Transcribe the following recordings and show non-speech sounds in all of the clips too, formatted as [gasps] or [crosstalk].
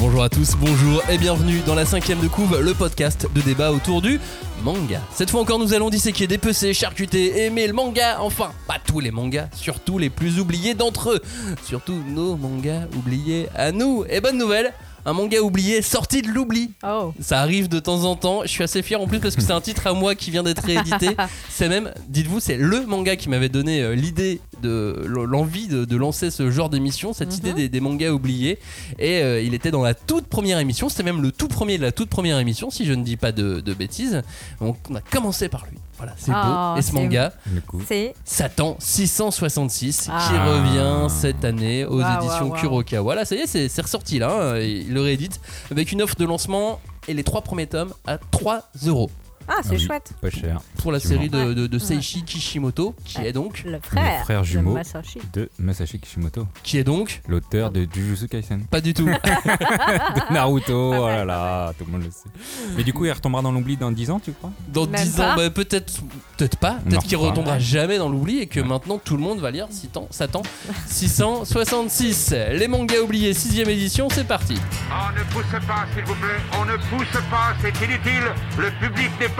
Bonjour à tous, bonjour et bienvenue dans la cinquième de couve, le podcast de débat autour du manga. Cette fois encore, nous allons disséquer, dépecer, charcuter, aimer le manga, enfin, pas tous les mangas, surtout les plus oubliés d'entre eux, surtout nos mangas oubliés à nous. Et bonne nouvelle, un manga oublié sorti de l'oubli. Oh. Ça arrive de temps en temps. Je suis assez fier en plus parce que c'est un titre à moi qui vient d'être réédité. [laughs] c'est même, dites-vous, c'est le manga qui m'avait donné euh, l'idée de l'envie de, de lancer ce genre d'émission, cette Mhm. idée des, des mangas oubliés. Et euh, il était dans la toute première émission. C'était même le tout premier de la toute première émission, si je ne dis pas de, de bêtises. Donc on a commencé par lui. Voilà, c'est Oh, beau. Et ce c'est manga, Le coup. C'est Satan 666 qui Ah. revient cette année aux Waouh, éditions waouh, waouh. Kurokawa. Voilà, ça y est, c'est c'est ressorti là. hein. Il le réédite avec une offre de lancement et les trois premiers tomes à 3 euros ah, c'est Ah oui, chouette. Pas cher. pour la série de, de- de Ouais. Seishi Kishimoto, qui Ouais. est donc, Le frère, frère de jumeau. Masashi. De Masashi Kishimoto, qui est donc, l'auteur de Jujutsu Kaisen. pas du tout. [laughs] de Naruto, oh là là, tout le monde le sait. Mais du coup, il retombera dans l'oubli dans 10 ans, tu crois? Dans Même 10 pas. ans, bah, peut-être, peut-être pas. Peut-être qu'il retombera jamais dans l'oubli et que Ouais. maintenant tout le monde va lire Satan, Satan 666. Les mangas oubliés, 6ème édition, c'est parti. On ne pousse pas, s'il vous plaît. On ne pousse pas, c'est inutile. Le public n'est pas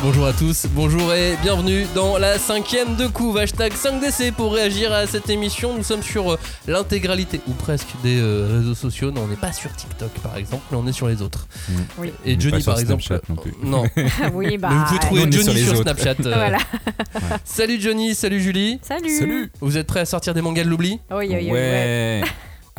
Bonjour à tous, bonjour et bienvenue dans la cinquième de couve, hashtag 5DC pour réagir à cette émission. Nous sommes sur euh, l'intégralité, ou presque, des euh, réseaux sociaux. Non, on n'est pas sur TikTok par exemple, mais on est sur les autres. Oui. Et On Johnny pas sur par exemple. Snapchat non plus. Non, [laughs] oui, [laughs] bah. mais vous pouvez trouver on Johnny sur. Snapchat. euh. Voilà. Salut Johnny, salut Julie. Salut. Salut Vous êtes prêts à sortir des mangas de l'oubli? Oui, oui, oui, ouais. Ouais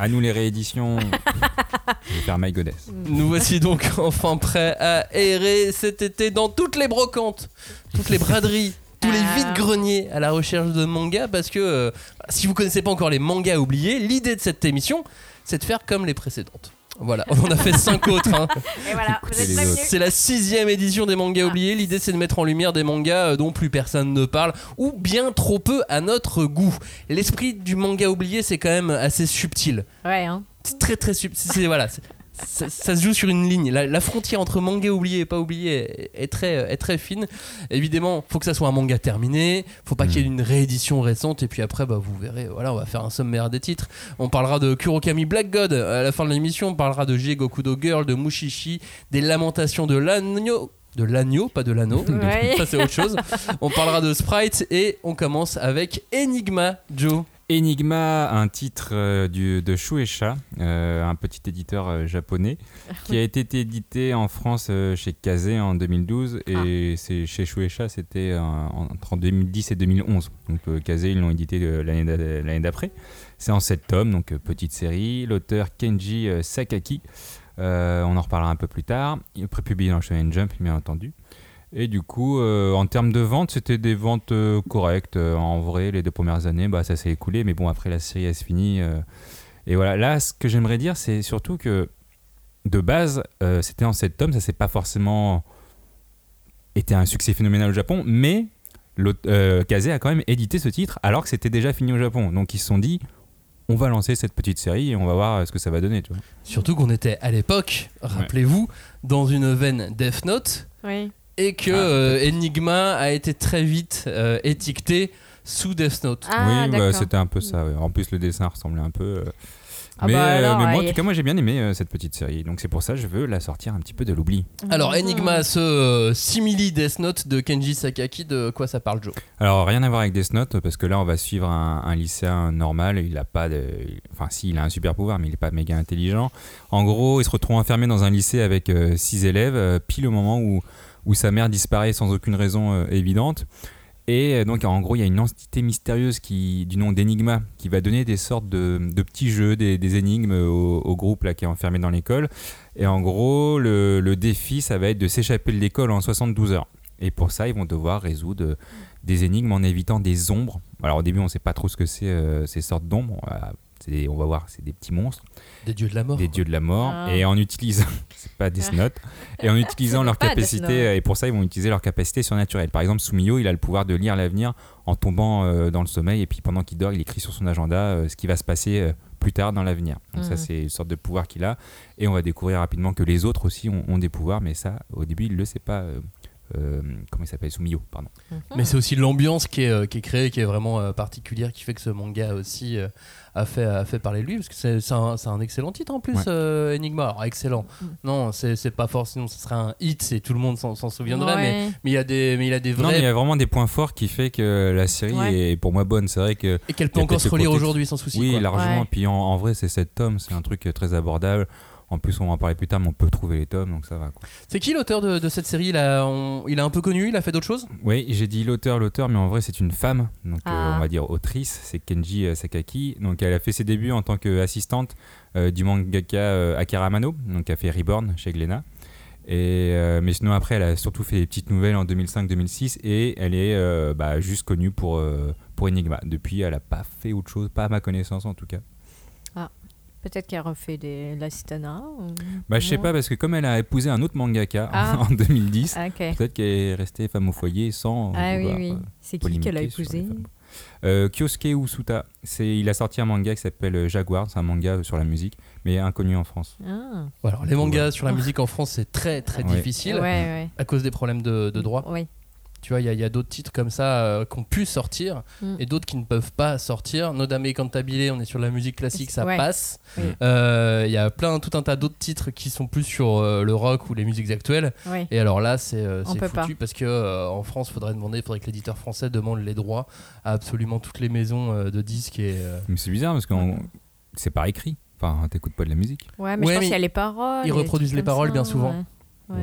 À nous les rééditions. Je vais faire My Goddess. Nous voici donc enfin prêts à errer cet été dans toutes les brocantes, toutes les braderies, tous les Ah. vides-greniers à la recherche de mangas parce que euh, si vous connaissez pas encore les mangas oubliés, l'idée de cette émission, c'est de faire comme les précédentes. Voilà, on en a fait cinq [laughs] autres. hein. Et voilà. C'est la sixième édition des mangas Ah. oubliés. L'idée, c'est de mettre en lumière des mangas euh, dont plus personne ne parle ou bien trop peu à notre goût. L'esprit du manga oublié, c'est quand même assez subtil. Ouais, hein. C'est très très subtil. C'est voilà. Ça, ça se joue sur une ligne. La, la frontière entre manga oublié et pas oublié est, est très, est très fine. Évidemment, faut que ça soit un manga terminé. Faut pas qu'il y ait une réédition récente. Et puis après, bah, vous verrez. Voilà, on va faire un sommaire des titres. On parlera de Kurokami Black God à la fin de l'émission. On parlera de Gokudo Girl, de Mushishi, des lamentations de l'agneau. De l'agneau, pas de l'anneau. [laughs] Ouais. Ça, c'est autre chose. On parlera de Sprite et on commence avec Enigma Joe. Enigma, un titre euh, du, de Shueisha, euh, un petit éditeur euh, japonais, qui a [laughs] été édité en France chez Kazé en 2012 et c'est chez Shueisha c'était entre 2010 et 2011. Donc Kazé ils l'ont édité l'année d'a- l'année d'après. C'est en 7 tomes, donc petite série. L'auteur Kenji Sakaki, on en reparlera un peu plus tard. Il est prépublié dans Shonen Jump bien entendu. Et du coup, euh, en termes de vente, c'était des ventes euh, correctes. Euh, en vrai, les deux premières années, bah, ça s'est écoulé. Mais bon, après, la série, elle se finit. euh, et voilà, là, ce que j'aimerais dire, c'est surtout que de base, euh, c'était en 7 tomes. Ça s'est pas forcément été un succès phénoménal au Japon. Mais euh, Kaze a quand même édité ce titre alors que c'était déjà fini au Japon. Donc, ils se sont dit, on va lancer cette petite série et on va voir ce que ça va donner. Tu vois. Surtout qu'on était à l'époque, rappelez-vous, dans une veine Death Note Oui. Et que Ah, euh, Enigma a été très vite euh, étiqueté sous Death Note. Ah, oui, bah, d'accord. c'était un peu ça. ouais. En plus, le dessin ressemblait un peu. euh, Ah mais, bah euh, alors, mais moi, en ouais. tout cas, moi j'ai bien aimé euh, cette petite série. Donc c'est pour ça que je veux la sortir un petit peu de l'oubli. Alors Mhm. Enigma, ce euh, simili Death Note de Kenji Sakaki, de quoi ça parle Joe? Alors rien à voir avec Death Note parce que là on va suivre un, un lycéen normal. Il a pas de, enfin si, il a un super pouvoir, mais il est pas méga intelligent. En gros, il se retrouve enfermé dans un lycée avec euh, six élèves, euh, pile au moment où où sa mère disparaît sans aucune raison euh, évidente. Et euh, donc, en gros, il y a une entité mystérieuse qui, du nom d'Enigma qui va donner des sortes de, petits jeux, des, des énigmes au, groupe là, qui est enfermé dans l'école. Et en gros, le, défi, ça va être de s'échapper de l'école en 72 heures. Et pour ça, ils vont devoir résoudre euh, des énigmes en évitant des ombres. Alors, au début, on ne sait pas trop ce que c'est ces sortes d'ombres. On va C'est des- on va voir, c'est des petits monstres, Des dieux de la mort. des dieux de la mort, Ah. et en utilisant, [laughs] c'est pas Death Note, et en utilisant [laughs] leur capacité, et pour ça ils vont utiliser leur capacité surnaturelle. Par exemple, Sumio, il a le pouvoir de lire l'avenir en tombant euh, dans le sommeil, et puis pendant qu'il dort, il écrit sur son agenda euh, ce qui va se passer euh, plus tard dans l'avenir. Donc ça, Mhm. c'est une sorte de pouvoir qu'il a, et on va découvrir rapidement que les autres aussi ont, ont des pouvoirs, mais ça, au début, il le sait pas. Euh, comment il s'appelle? Sumio, pardon. Mais c'est aussi l'ambiance qui est, euh, qui est créée, qui est vraiment euh, particulière, qui fait que ce manga aussi euh, a, fait, a fait parler de lui. Parce que c'est un, excellent titre en plus, Ouais. euh, Enigma. Alors, excellent. Mm. Non, c'est pas forcément. Ce serait un hit et tout le monde s'en souviendrait. Mais, Ouais. mais il y a des, mais il a des Non, mais il y vrais. a vraiment des points forts qui fait que la série Ouais. est pour moi bonne. C'est vrai que Et qu'elle peut encore se relire aujourd'hui sans souci. oui, quoi. largement. Ouais. Puis en, en vrai, c'est 7 tomes, c'est un truc très abordable. En plus, on va en parler plus tard, mais on peut trouver les tomes, donc ça va. C'est qui l'auteur de, de cette série il a, on- il est un peu connu, il a fait d'autres choses? Oui, j'ai dit l'auteur, l'auteur, mais en vrai, c'est une femme, donc euh, Ah. on va dire autrice. C'est Kenji euh, Sakaki. Donc, elle a fait ses débuts en tant qu'assistante euh, du mangaka euh, Akira Mano, donc elle a fait Reborn chez Glénat. Et, euh, mais sinon, après, elle a surtout fait des petites nouvelles en 2005-2006 et elle est euh, bah, juste connue pour, euh, pour Enigma. Depuis, elle n'a pas fait autre chose, pas à ma connaissance en tout cas. Peut-être qu'elle refait des l'assistana. ou- Bah, je sais pas, parce que comme elle a épousé un autre mangaka Ah. [laughs] en 2010, Ah, peut-être qu'elle est restée femme au foyer sans. Ah oui, oui. euh, C'est qui qu'elle a épousé. Euh, Kyosuke Usuta, c'est, il a sorti un manga qui s'appelle euh, Jaguar, c'est un manga sur la musique, mais inconnu en France. Ah. Alors, les mangas sur la musique en France, c'est très très Ouais. difficile Ouais, ouais. à cause des problèmes de, de droit. Oui. Tu vois, il y a, il y a d'autres titres comme ça euh, qui ont pu sortir Mm. et d'autres qui ne peuvent pas sortir. Nodame Cantabile, on est sur la musique classique, ça Ouais. passe. Oui. Euh, Il y a plein, tout un tas d'autres titres qui sont plus sur euh, le rock ou les musiques actuelles. Oui. Et alors là, c'est euh, c'est foutu parce que euh, en France, faudrait demander, faudrait que l'éditeur français demande les droits à absolument toutes les maisons euh, de disques et euh, Mais c'est bizarre parce que c'est par écrit. Enfin, t'écoutes pas de la musique. Ouais, mais Ouais, je pense mais qu'il y a les paroles. ils reproduisent les paroles ça, bien souvent. Ouais. Ouais.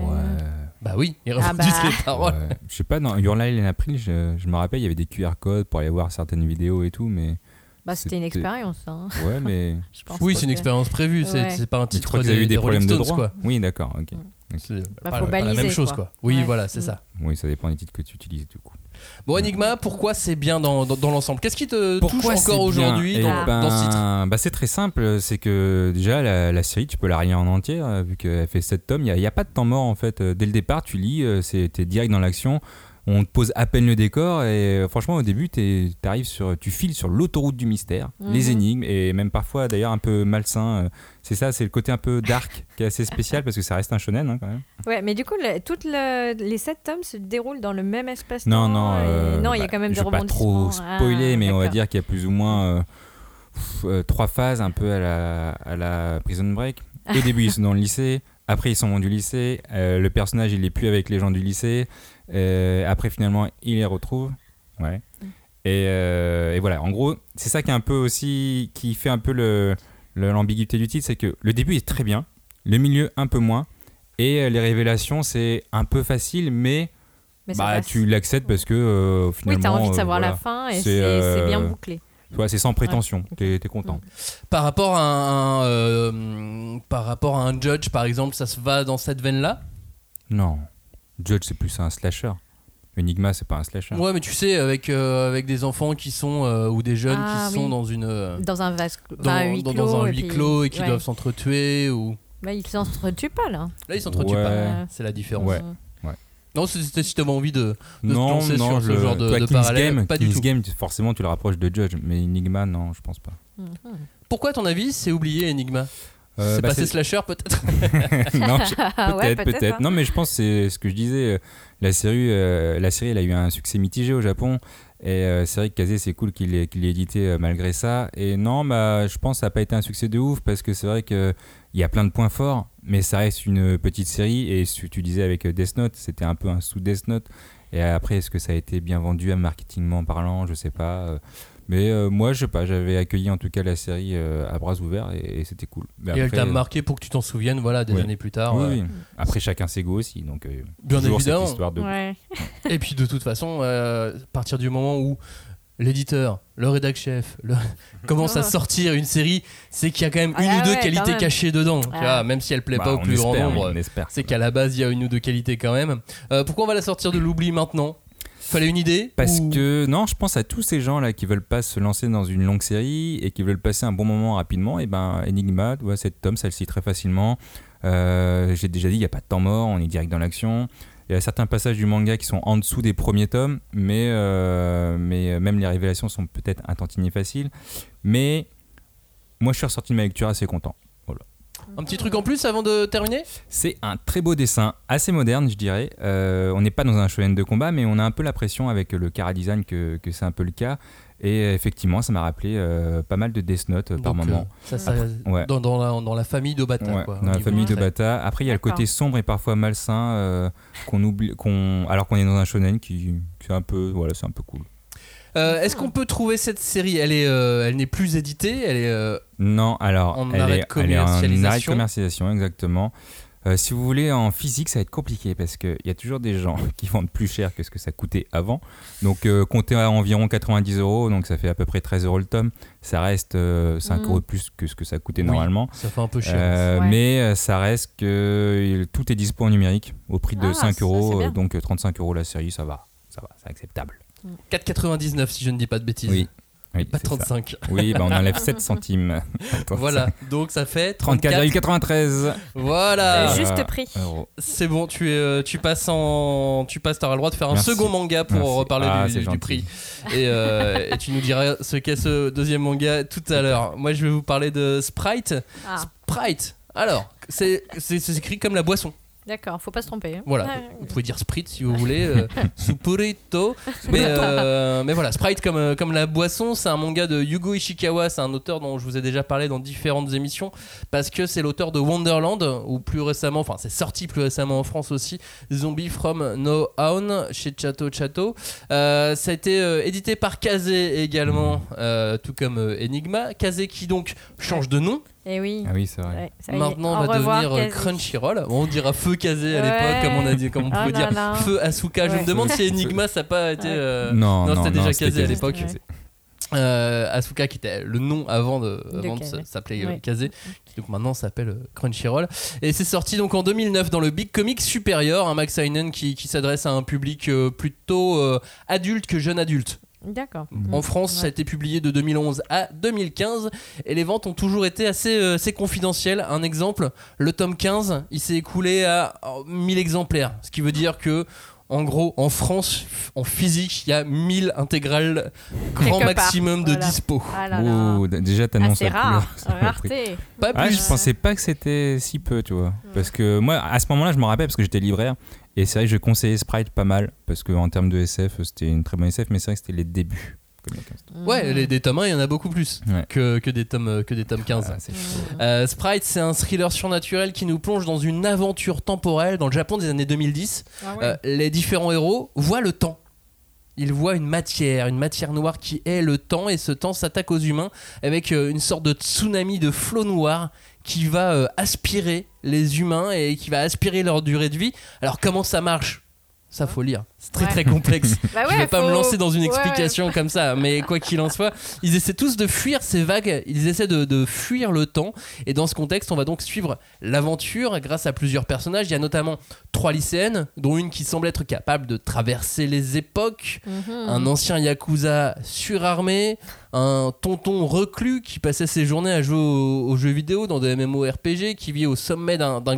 bah oui, ils Ah bah. les paroles. Ouais. Je sais pas, dans Your Lie in April, je, je me rappelle, il y avait des QR codes pour aller voir certaines vidéos et tout, mais. Bah, c'était une expérience. Hein. Ouais, mais. [laughs] Je pense Oui, pas c'est une expérience prévue, c'est Ouais. c'est pas un titre crois qu'ils eu des, problèmes de Stones, droit quoi. Oui, d'accord, ok. C'est Bah, pas, faut pas la baliser, même chose, quoi. quoi. Oui, Ouais. voilà, c'est Mm. ça. Oui, ça dépend des titres que tu utilises du coup. Bon, Enigma, pourquoi c'est bien dans, dans, dans l'ensemble? Qu'est-ce qui te touche Pourquoi c'est encore aujourd'hui Eh dans, ben, dans ce titre? bah, C'est très simple, c'est que déjà la, la série tu peux la relire en entière euh, vu qu'elle fait 7 tomes, il n'y a, pas de temps mort en fait. Euh, Dès le départ tu lis, euh, t'es direct dans l'action, on te pose à peine le décor et euh, franchement au début t'arrives sur, tu files sur l'autoroute du mystère, Mhm. les énigmes et même parfois d'ailleurs un peu malsain. euh, c'est ça, c'est le côté un peu dark qui est assez spécial parce que ça reste un shonen hein, quand même. Ouais, mais du coup, le- toutes le- les sept tomes se déroulent dans le même espace. Non, non, euh, non, il y a bah, quand même je des vais pas trop rebondissements. spoiler, Ah, mais on va dire qu'il y a plus ou moins euh, pff, euh, trois phases, un peu à la, à la Prison Break. Au début, ils sont dans le lycée. Après, ils sont du lycée. euh, le personnage, il est plus avec les gens du lycée. euh, après, finalement, il les retrouve. Ouais. Et, euh, et voilà. En gros, c'est ça qui est un peu aussi, qui fait un peu le, le- l'ambiguïté du titre, c'est que le début est très bien, le milieu un peu moins, et les révélations, c'est un peu facile, mais bah, tu l'acceptes parce que finalement. Oui, t'as envie de savoir la fin et C'est, bien bouclé. Tu vois, c'est sans prétention. T'es, t'es content. Par rapport à un, euh, par rapport à un judge, par exemple, ça se va dans cette veine-là? Non. Judge, c'est plus un slasher. Enigma, c'est pas un slasher. Ouais, mais tu sais, avec, euh, avec des enfants qui sont, euh, ou des jeunes Ah, qui sont oui. dans une. euh, Dans un vase dans, un huis dans- clos. dans un et huis puis- clos et qui ouais. doivent s'entretuer ou Bah, ils s'entretuent pas, là. là ils s'entretuent Ouais. pas c'est la différence Ouais. Non c'était si t'avais envie de, de se non, lancer non, sur ce le- genre de, toi, de King's parallèle Game, pas du King's tout Game, forcément, tu le rapproches de Judge, mais Enigma, non, je pense pas. Mhm. pourquoi à ton avis c'est oublié Enigma? Euh, c'est bah, passé slasher peut-être? [laughs] [laughs] Non, je- [laughs] ouais, peut-être, peut-être. hein. Non, mais je pense que c'est ce que je disais. euh, La série, euh, la série, elle a eu un succès mitigé au Japon. Et euh, c'est vrai que Kazé, c'est cool qu'il l'ait qu'il l'ait édité euh, malgré ça. Et non, bah, je pense que ça n'a pas été un succès de ouf parce que c'est vrai qu'il y a plein de points forts, mais ça reste une petite série. Et ce tu disais avec euh, Death Note, c'était un peu un sous Death Note. Et après, est-ce que ça a été bien vendu à marketingment parlant Je sais pas. Euh, Mais euh, moi, je sais pas, j'avais accueilli en tout cas la série euh, à bras ouverts et, et c'était cool. Mais et elle après, t'a marqué pour que tu t'en souviennes voilà des Oui. années plus tard oui, euh, oui. Après, chacun ses goûts aussi. Donc, euh, Bien toujours cette évidemment. histoire de. Ouais. Et puis de toute façon, euh, à partir du moment où l'éditeur, le rédac chef, le... [laughs] commence à sortir une série, c'est qu'il y a quand même Ah une ou ouais, deux qualités cachées dedans. Tu Ah. vois, même si elle plaît Bah, pas au on plus grand nombre, oui, on espère. c'est qu'à la base il y a une ou deux qualités quand même. Euh, pourquoi on va la sortir de l'oubli maintenant? Fallait une idée Parce ou- que non, je pense à tous ces gens là qui veulent pas se lancer dans une longue série et qui veulent passer un bon moment rapidement. Et ben Enigma, ouais, cette tome, ça le très facilement. Euh, J'ai déjà dit, il n'y a pas de temps mort, on est direct dans l'action. Il y a certains passages du manga qui sont en dessous des premiers tomes, mais, euh, mais euh, même les révélations sont peut-être un tantinet faciles. Mais moi, je suis ressorti de ma lecture assez content. Un petit truc en plus avant de terminer? C'est un très beau dessin, assez moderne, je dirais. Euh, on n'est pas dans un shonen de combat, mais on a un peu la pression avec le cara design que, que c'est un peu le cas. Et effectivement, ça m'a rappelé euh, pas mal de Death Note euh, par Donc, moment. ça, ça- Ouais. dans, dans la, dans la famille d'Obata. Ouais, dans la famille du de trait. Bata. Après, il y a le côté sombre et parfois malsain qu'on oublie, qu'on, alors qu'on est dans un shonen qui, qui est un peu, voilà, c'est un peu cool. Euh, Est-ce qu'on peut trouver cette série? Elle est, euh, elle n'est plus éditée. Elle est. euh, Non, alors, En elle, arrêt est, de elle est en arrêt de commercialisation? commercialisation, exactement. Euh, si vous voulez en physique, ça va être compliqué parce qu'il y a toujours des gens [laughs] qui vendent plus cher que ce que ça coûtait avant. Donc, euh, comptez à environ 90 euros, donc ça fait à peu près 13 euros le tome. Ça reste euh, 5 Mhm. euros de plus que ce que ça coûtait Oui. normalement. ça fait un peu cher. Euh, Ouais. Mais euh, ça reste que euh, tout est dispo en numérique au prix de Ah, 5 ça, euros, donc euh, 35 euros la série, ça va, ça va, c'est acceptable. 4,99 si je ne dis pas de bêtises. Oui, oui, Pas c'est ça. 35. Oui, bah, on enlève [laughs] 7 centimes. Voilà. Donc ça fait 34. 34,93 Voilà. Juste prix. C'est bon, tu, es, euh, tu passes en. Tu passes, t'auras le droit de faire un Merci. second manga pour Merci. reparler Ah, du, du prix. Et, euh, et tu nous diras ce qu'est ce deuxième manga tout à l'heure. Moi, je vais vous parler de Sprite. Ah, Sprite. Alors, c'est écrit comme la boisson. D'accord, faut pas se tromper. hein. Voilà. Vous pouvez dire Sprite si vous voulez. Euh, [laughs] Supurito. Mais, euh, mais voilà, Sprite comme, euh, comme la boisson, c'est un manga de Yugo Ishikawa. C'est un auteur dont je vous ai déjà parlé dans différentes émissions. Parce que c'est l'auteur de Wonderland, ou plus récemment, enfin c'est sorti plus récemment en France aussi, Zombie from No Own chez Chato Chato. Euh, ça a été édité par Kazé également, tout comme Enigma. Kazé qui donc change de nom. Et oui. Ah oui, c'est vrai. Ouais, ça. Maintenant, Au va devenir euh. Crunchyroll. Bon, on dira Feu Kazé à Ouais. l'époque, comme on a dit, comme on Oh pouvait dire. Feu Asuka. Je me demande si Enigma ça n'a pas été. Ouais. euh, non, non, non, c'était déjà Kazé à l'époque. Ouais. euh, Asuka qui était le nom avant de, avant de s'appeler Ouais. Kazé, qui donc maintenant s'appelle Crunchyroll. Et c'est sorti donc en 2009 dans le Big Comic Supérieur, un Max Seinen qui, qui s'adresse à un public plutôt euh, adulte que jeune adulte. D'accord. En France, ça a été publié de 2011 à 2015 et les ventes ont toujours été assez, euh, assez confidentielles. Un exemple, le tome 15, il s'est écoulé à euh, 1000 exemplaires, ce qui veut dire que en gros, en France, en physique, il y a 1000 intégrales grand Quelque part, maximum de voilà. dispo. Ah là là. Ouh, d- déjà Ah, t'annonces c'est la couleur. rare. Ça m'a pris. Rareté. Pas Ah, plus. je pensais pas que c'était si peu, tu vois. Parce que moi, à ce moment-là, je me rappelle parce que j'étais libraire. Et c'est vrai que je conseillais Sprite pas mal. Parce qu'en termes de SF, c'était une très bonne SF. Mais c'est vrai que c'était les débuts. Comme il y a 15 ans. Ouais, les, des tomes 1, il y en a beaucoup plus Ouais. que, que, des tomes, que des tomes 15. Ah. Euh, Sprite, c'est un thriller surnaturel qui nous plonge dans une aventure temporelle dans le Japon des années 2010. Ah ouais. Euh, les différents héros voient le temps. Ils voient une matière, une matière noire qui est le temps, et ce temps s'attaque aux humains avec euh, une sorte de tsunami de flot noir qui va euh, aspirer les humains et qui va aspirer leur durée de vie. Alors comment ça marche? Ça faut lire, c'est très Ouais. très complexe. [laughs] Bah Je ouais, vais pas me lancer dans une ouais, explication comme ça, mais quoi qu'il en soit, ils essaient tous de fuir ces vagues, ils essaient de, de fuir le temps. Et dans ce contexte, on va donc suivre l'aventure grâce à plusieurs personnages. Il y a notamment trois lycéennes, dont une qui semble être capable de traverser les époques, Mhm. un ancien yakuza surarmé, un tonton reclus qui passait ses journées à jouer aux, aux jeux vidéo dans des MMORPG, qui vit au sommet d'un d'un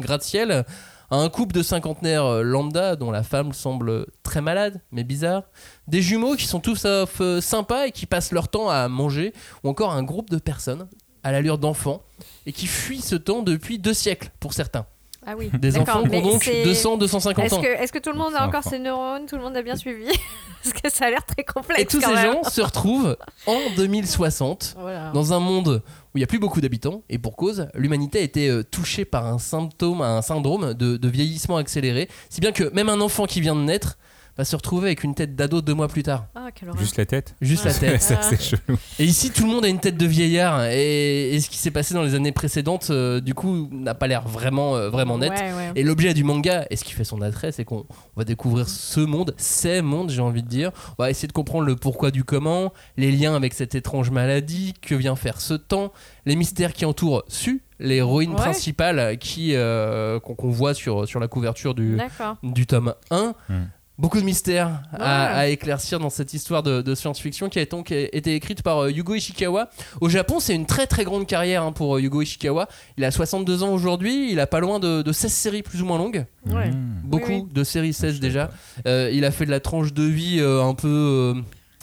un couple de cinquantenaires euh, lambda dont la femme semble très malade mais bizarre, des jumeaux qui sont tous sauf euh, sympas et qui passent leur temps à manger, ou encore un groupe de personnes à l'allure d'enfants et qui fuient ce temps depuis deux siècles pour certains. Ah oui. Des enfants qui ont donc c'est- 200, 250 Est-ce ans. que, est-ce que tout le monde a encore ses neurones? Tout le monde a bien suivi? [laughs] Parce que ça a l'air très complexe. Et tous quand ces même. gens se retrouvent en 2060 [laughs] Voilà. dans un monde où il n'y a plus beaucoup d'habitants et pour cause, l'humanité a été euh, touchée par un symptôme, un syndrome de, de vieillissement accéléré, si bien que même un enfant qui vient de naître va se retrouver avec une tête d'ado deux mois plus tard. Ah, quelle horreur. Juste la tête Juste la tête. Ça, [laughs] c'est chelou. Et ici, tout le monde a une tête de vieillard et, et ce qui s'est passé dans les années précédentes, euh, du coup, n'a pas l'air vraiment, euh, vraiment net. Ouais, ouais. Et l'objet du manga, et ce qui fait son attrait, c'est qu'on on va découvrir ce monde, ces mondes, j'ai envie de dire. On va essayer de comprendre le pourquoi du comment, les liens avec cette étrange maladie, que vient faire ce temps, les mystères qui entourent Su, l'héroïne Ouais. principale qui euh, qu'on qu'on voit sur, sur la couverture du, du tome 1. Hmm. Beaucoup de mystères à, Ouais. à éclaircir dans cette histoire de, de science-fiction qui a donc été écrite par euh, Yugo Ishikawa. Au Japon, c'est une très très grande carrière hein, pour euh, Yugo Ishikawa. Il a 62 ans aujourd'hui, il a pas loin de, de 16 séries plus ou moins longues. Ouais. Mmh. Beaucoup Oui, de séries 16 je déjà. Euh, il a fait de la tranche de vie euh, un peu.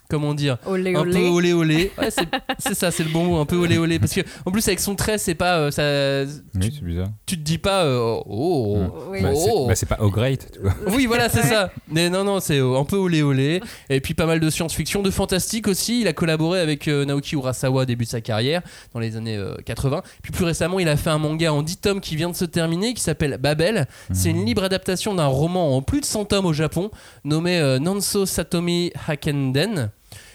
Comment dire Olé un peu olé. olé. Ouais, c'est ça, c'est le bon mot, un peu olé olé. Parce que en plus, avec son trait, c'est pas. euh, ça, Oui, c'est bizarre. tu te dis pas. euh, oh, Mm. Oui. Bah, c'est Oh. bah, c'est pas au great, tu vois. Oui, voilà, c'est Ouais. ça. Mais non, non, c'est euh, un peu olé olé. Et puis pas mal de science-fiction, de fantastique aussi. Il a collaboré avec euh, Naoki Urasawa au début de sa carrière, dans les années euh, 80. Puis plus récemment, il a fait un manga en 10 tomes qui vient de se terminer, qui s'appelle Babel. C'est une libre adaptation d'un roman en plus de 100 tomes au Japon, nommé euh, Nanso Satomi Hakenden.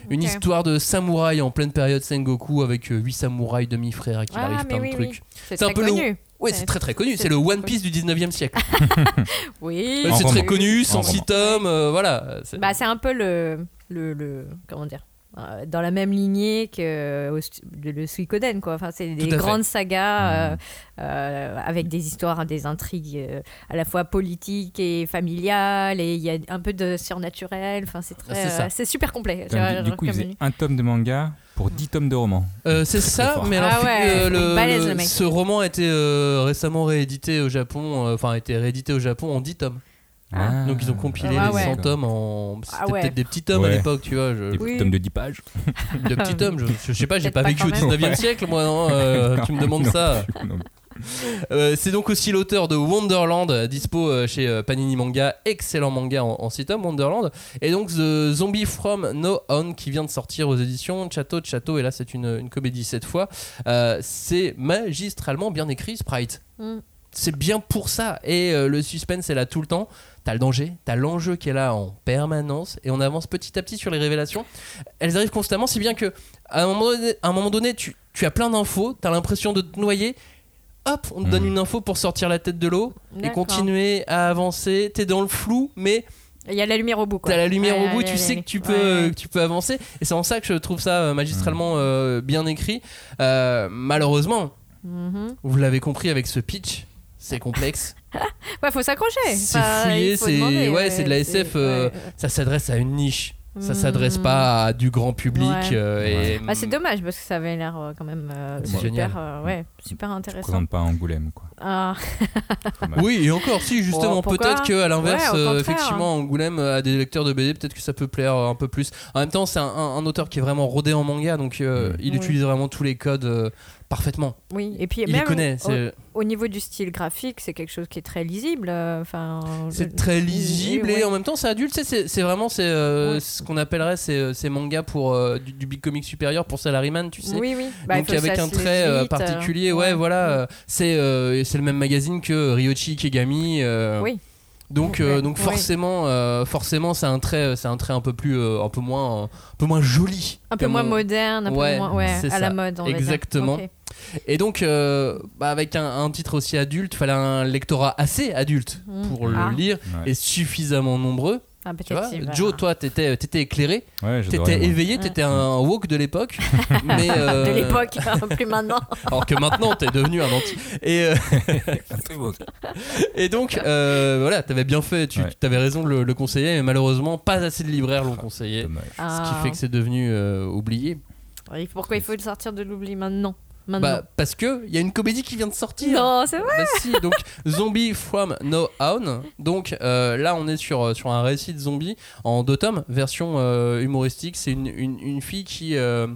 Une histoire de samouraï en pleine période Sengoku avec 8 samouraïs demi-frères à qui il Ah, arrive plein de oui, trucs. oui. C'est un très peu le- connu. Ouais, C'est- c'est très très connu. c'est le One Piece du 19e siècle. [laughs] Oui. C'est très connu, En 106 roman. tomes, euh, voilà. C'est- Bah, c'est un peu le, le, le comment dire euh, dans la même lignée que euh, le, Suikoden quoi. Enfin, c'est des fait. grandes sagas euh, euh, avec des histoires, des intrigues euh, à la fois politiques et familiales et il y a un peu de surnaturel. Enfin, c'est très, C'est euh, super complet. Je- du, coup, il faisait un tome de manga pour 10 tomes de romans. Euh, c'est ça, mais alors Ah ouais, euh, le- balèze, le- ce roman a été euh, récemment réédité au Japon, euh, enfin a été réédité au Japon en 10 tomes. Ah. Donc ils ont compilé Ah les ouais. 100 tomes en. C'était Ah ouais. peut-être des petits tomes à l'époque, tu vois. Je... Des Oui. tomes de 10 pages. [laughs] De petits tomes, je, je sais pas, j'ai pas pas vécu au quand même. 19 e Ouais. siècle, moi, non, euh, [laughs] tu me demandes Non ça. Euh, c'est donc aussi l'auteur de Wonderland, dispo euh, chez euh, Panini Manga, excellent manga en, en 6 tomes, Wonderland. Et donc The Zombie from No On qui vient de sortir aux éditions Chateau de Château, et là c'est une, une comédie cette fois. Euh, c'est magistralement bien écrit, Sprite. Mm. C'est bien pour ça. Et euh, le suspense est là tout le temps. T'as le danger, t'as l'enjeu qui est là en permanence, et on avance petit à petit sur les révélations. Elles arrivent constamment, si bien que à un moment donné, à un moment donné tu, tu as plein d'infos, t'as l'impression de te noyer. Hop, on te donne Mhm. une info pour sortir la tête de l'eau et continuer à avancer. T'es dans le flou, mais Il y a la lumière au bout quoi. t'as la lumière Ouais, au bout, ouais, tu ouais, sais que tu peux, Ouais, ouais. que tu peux avancer. Et c'est en ça que je trouve ça euh, magistralement euh, bien écrit. Euh, malheureusement, Mhm. vous l'avez compris avec ce pitch, c'est complexe. [laughs] Ouais, faut s'accrocher. C'est Enfin, fouillé, c'est ouais, c'est de la SF. euh, ouais. Ça s'adresse à une niche. Ça Mhm. s'adresse pas à du grand public. Ouais. euh, et, Ah, c'est dommage parce que ça avait l'air euh, quand même euh, génial. super, euh, ouais, super intéressant. présente pas Angoulême, quoi. Ah. Oui, et encore, si, justement, Oh, peut-être qu'à l'inverse, Ouais, au euh, contraire. effectivement, Angoulême, à des lecteurs de BD, peut-être que ça peut plaire un peu plus. En même temps, c'est un, un- un auteur qui est vraiment rodé en manga, donc il Oui. utilise vraiment tous les codes euh, parfaitement. oui, et puis Il les même connaît. au, niveau du style graphique, c'est quelque chose qui est très lisible. euh, Enfin, c'est très lisible Oui, et en même temps, c'est adulte. C'est c'est vraiment c'est, euh, ce qu'on appellerait ces, ces mangas pour euh, du, du big comic supérieur pour salaryman, tu sais. Oui, oui. Bah, donc avec un trait euh, euh, particulier, ouais, voilà, euh, c'est euh, c'est le même magazine que Ryochi Kegami. euh, Oui. Donc, euh, donc oui. forcément, euh, forcément, c'est un trait, c'est un trait un peu plus, euh, un peu moins, un peu moins joli. Un peu moins on- moderne, un Ouais, peu moins ouais, à la mode. on va dire. Exactement. Et donc, euh, bah, avec un, un titre aussi adulte, fallait un lectorat assez adulte Mm. pour le Ah. lire Ouais. et suffisamment nombreux. Ah, Tu peut-être vois, qu'il va- Joe, toi, t'étais, t'étais éclairé, Ouais, t'étais éveillé, Ouais. t'étais un woke de l'époque, [laughs] mais euh, de l'époque, plus maintenant. [laughs] Alors que maintenant, t'es devenu un anti. Et, euh, [laughs] et donc, euh, voilà, t'avais bien fait, tu Ouais. avais raison de le, le conseiller, mais malheureusement, pas assez de libraires l'ont conseillé. Dommage. Ce Ah. qui fait que c'est devenu euh, oublié. Pourquoi il faut le sortir de l'oubli maintenant? Maintenant. Bah, parce que il y a une comédie qui vient de sortir. non, c'est vrai. Bah si, donc Zombie from No Own. Donc euh, là, on est sur, euh, sur un récit de zombie en deux tomes, version euh, humoristique. C'est une, une, une fille qui, euh,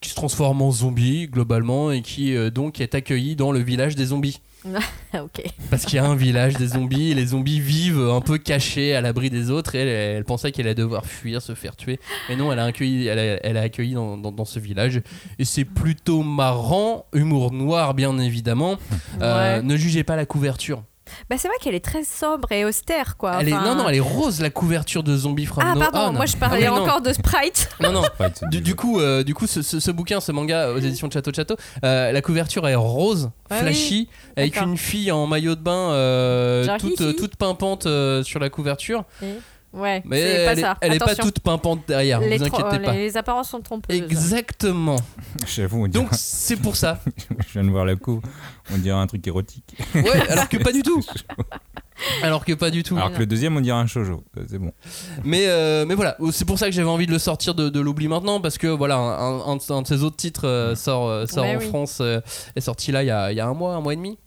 qui se transforme en zombie globalement et qui donc est accueillie dans le village des zombies. [laughs] ok. Parce qu'il y a un village des zombies et les zombies vivent un peu cachés à l'abri des autres et elle, elle pensait qu'elle allait devoir fuir, se faire tuer. Mais non, elle a accueilli, elle a, elle a accueilli dans, dans- dans ce village et c'est plutôt marrant, humour noir bien évidemment. Euh, Ouais. Ne jugez pas la couverture. Bah, c'est vrai qu'elle est très sobre et austère, quoi. Elle est, Enfin- non, non, elle est rose la couverture de Zombie from Ah, No pardon, moi je parlais encore de Sprite. [laughs] Non, non. C'est Du, coup, euh, du coup, ce, ce- ce bouquin, ce manga aux éditions de Château de Château, euh, la couverture est rose, Ah flashy, avec une fille en maillot de bain euh, toute, toute pimpante euh, sur la couverture. Ouais, Mais c'est pas elle, est, ça. elle est pas toute pimpante derrière, les, vous inquiétez les- pas. les apparences sont trompeuses. Exactement. [laughs] J'avoue, on dirait- Donc c'est pour ça. [laughs] je viens de voir la couve. On dirait un truc érotique. Ouais, alors que pas du tout. [laughs] Alors que pas du tout. Alors que le deuxième, on dirait un shoujo. Euh, C'est bon. Mais, euh, mais voilà, c'est pour ça que j'avais envie de le sortir de, de l'oubli maintenant, parce que voilà, un, un- un de ses autres titres euh, sort, euh, sort Ouais, en oui. France, euh, est sorti là il y a, il y a un mois, un mois et demi.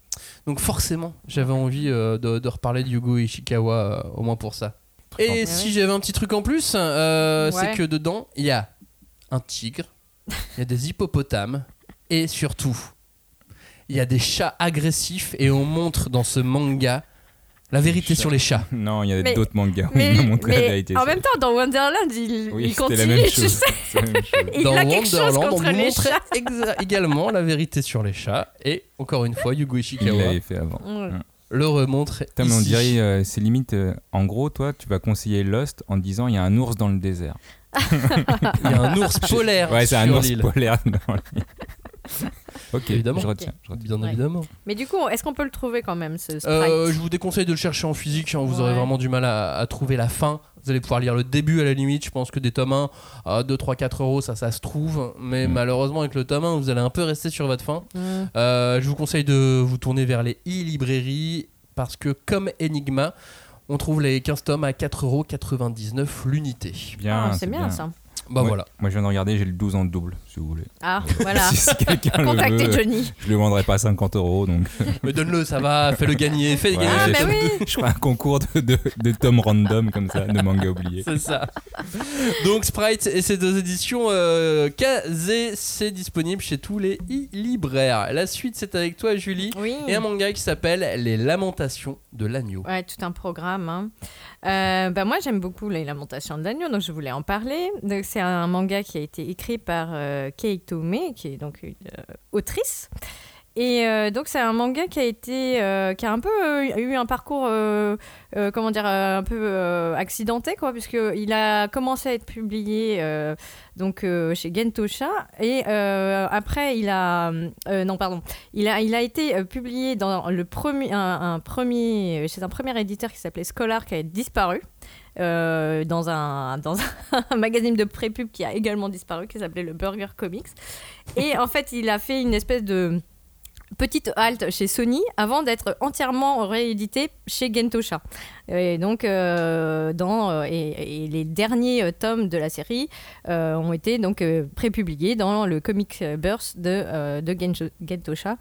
Donc forcément, j'avais envie euh, de, de reparler de Yugo Ishikawa, euh, au moins pour ça. Et Ouais, si j'avais un petit truc en plus, euh, Ouais. c'est que dedans, il y a un tigre, [laughs] il y a des hippopotames, et surtout, il y a des chats agressifs, et on montre dans ce manga la vérité sur les chats. Non, il y a Mais- d'autres mangas où [laughs] Mais, ils ont montré la mais vérité. en même temps, dans Wonderland, il, oui, il c'était continue. la même tu chose. la même chose. [laughs] Il dans a quelque chose Wonderland, on contre nous les chats. également la vérité sur les chats. Et encore une fois, Yugo Il Ishikawa l'avait fait avant. Ouais. Le remontre. Putain, mais on dirait, euh, c'est limite. euh, en gros, toi, tu vas conseiller Lost en disant il y a un ours dans le désert. [laughs] Il y a un ours polaire Ouais, c'est un ours polaire [laughs] dans. [laughs] ok, Évidemment. je retiens. je retiens. Bien Ouais. évidemment. Mais du coup, est-ce qu'on peut le trouver quand même, ce sprite Euh, je vous déconseille de le chercher en physique. hein, vous aurez vraiment du mal à, à trouver la fin. Vous allez pouvoir lire le début à la limite. Je pense que des tomes 1 à 2, 3, 4 euros, ça, ça se trouve. Mais Mm. malheureusement, avec le tome 1, vous allez un peu rester sur votre fin. Mm. Euh, je vous conseille de vous tourner vers les e-librairies parce que, comme Enigma, on trouve les 15 tomes à 4,99€ l'unité. Bien, Ah, c'est bien, ça. Bah Ouais. voilà. Moi, je viens de regarder, j'ai le 12 en double, si vous voulez. Ah, voilà. [laughs] si quelqu'un le Contactez veut, Johnny. je le vendrai pas à 50 euros, donc [laughs] Mais donne-le, ça va, fais-le gagner, fais Ouais, gagner. Ah, j'ai bah oui. [laughs] je ferai un concours de, de, de tomes random comme ça, de manga oubliés. C'est ça. Donc Sprite et ses deux éditions euh, Kazé, c'est disponible chez tous les e-libraires. La suite, c'est avec toi, Julie. Oui. Et un manga qui s'appelle Les Lamentations de l'agneau. Ouais, tout un programme. hein. Euh, bah moi, j'aime beaucoup les Lamentations de l'agneau, donc je voulais en parler. C'est un manga qui a été écrit par euh, Kei Tome, qui est donc une euh, autrice. Et euh, donc, c'est un manga qui a été, euh, qui a un peu euh, eu un parcours, comment dire, un peu accidenté, quoi, puisqu'il a commencé à être publié donc chez Gentosha et après il a, non pardon, il a, il a été publié dans le premier, un, premier, chez un premier éditeur qui s'appelait Scholar qui a disparu. dans, un, dans un [laughs] magazine de pré-pub qui a également disparu, qui s'appelait le Burger Comics. Et en fait, il a fait une espèce de petite halte chez Sony avant d'être entièrement réédité chez Gentosha. Et donc, euh, dans, euh, et, et les derniers euh, tomes de la série euh, ont été donc euh, prépubliés dans le Comic Burst de, euh, de Gentosha.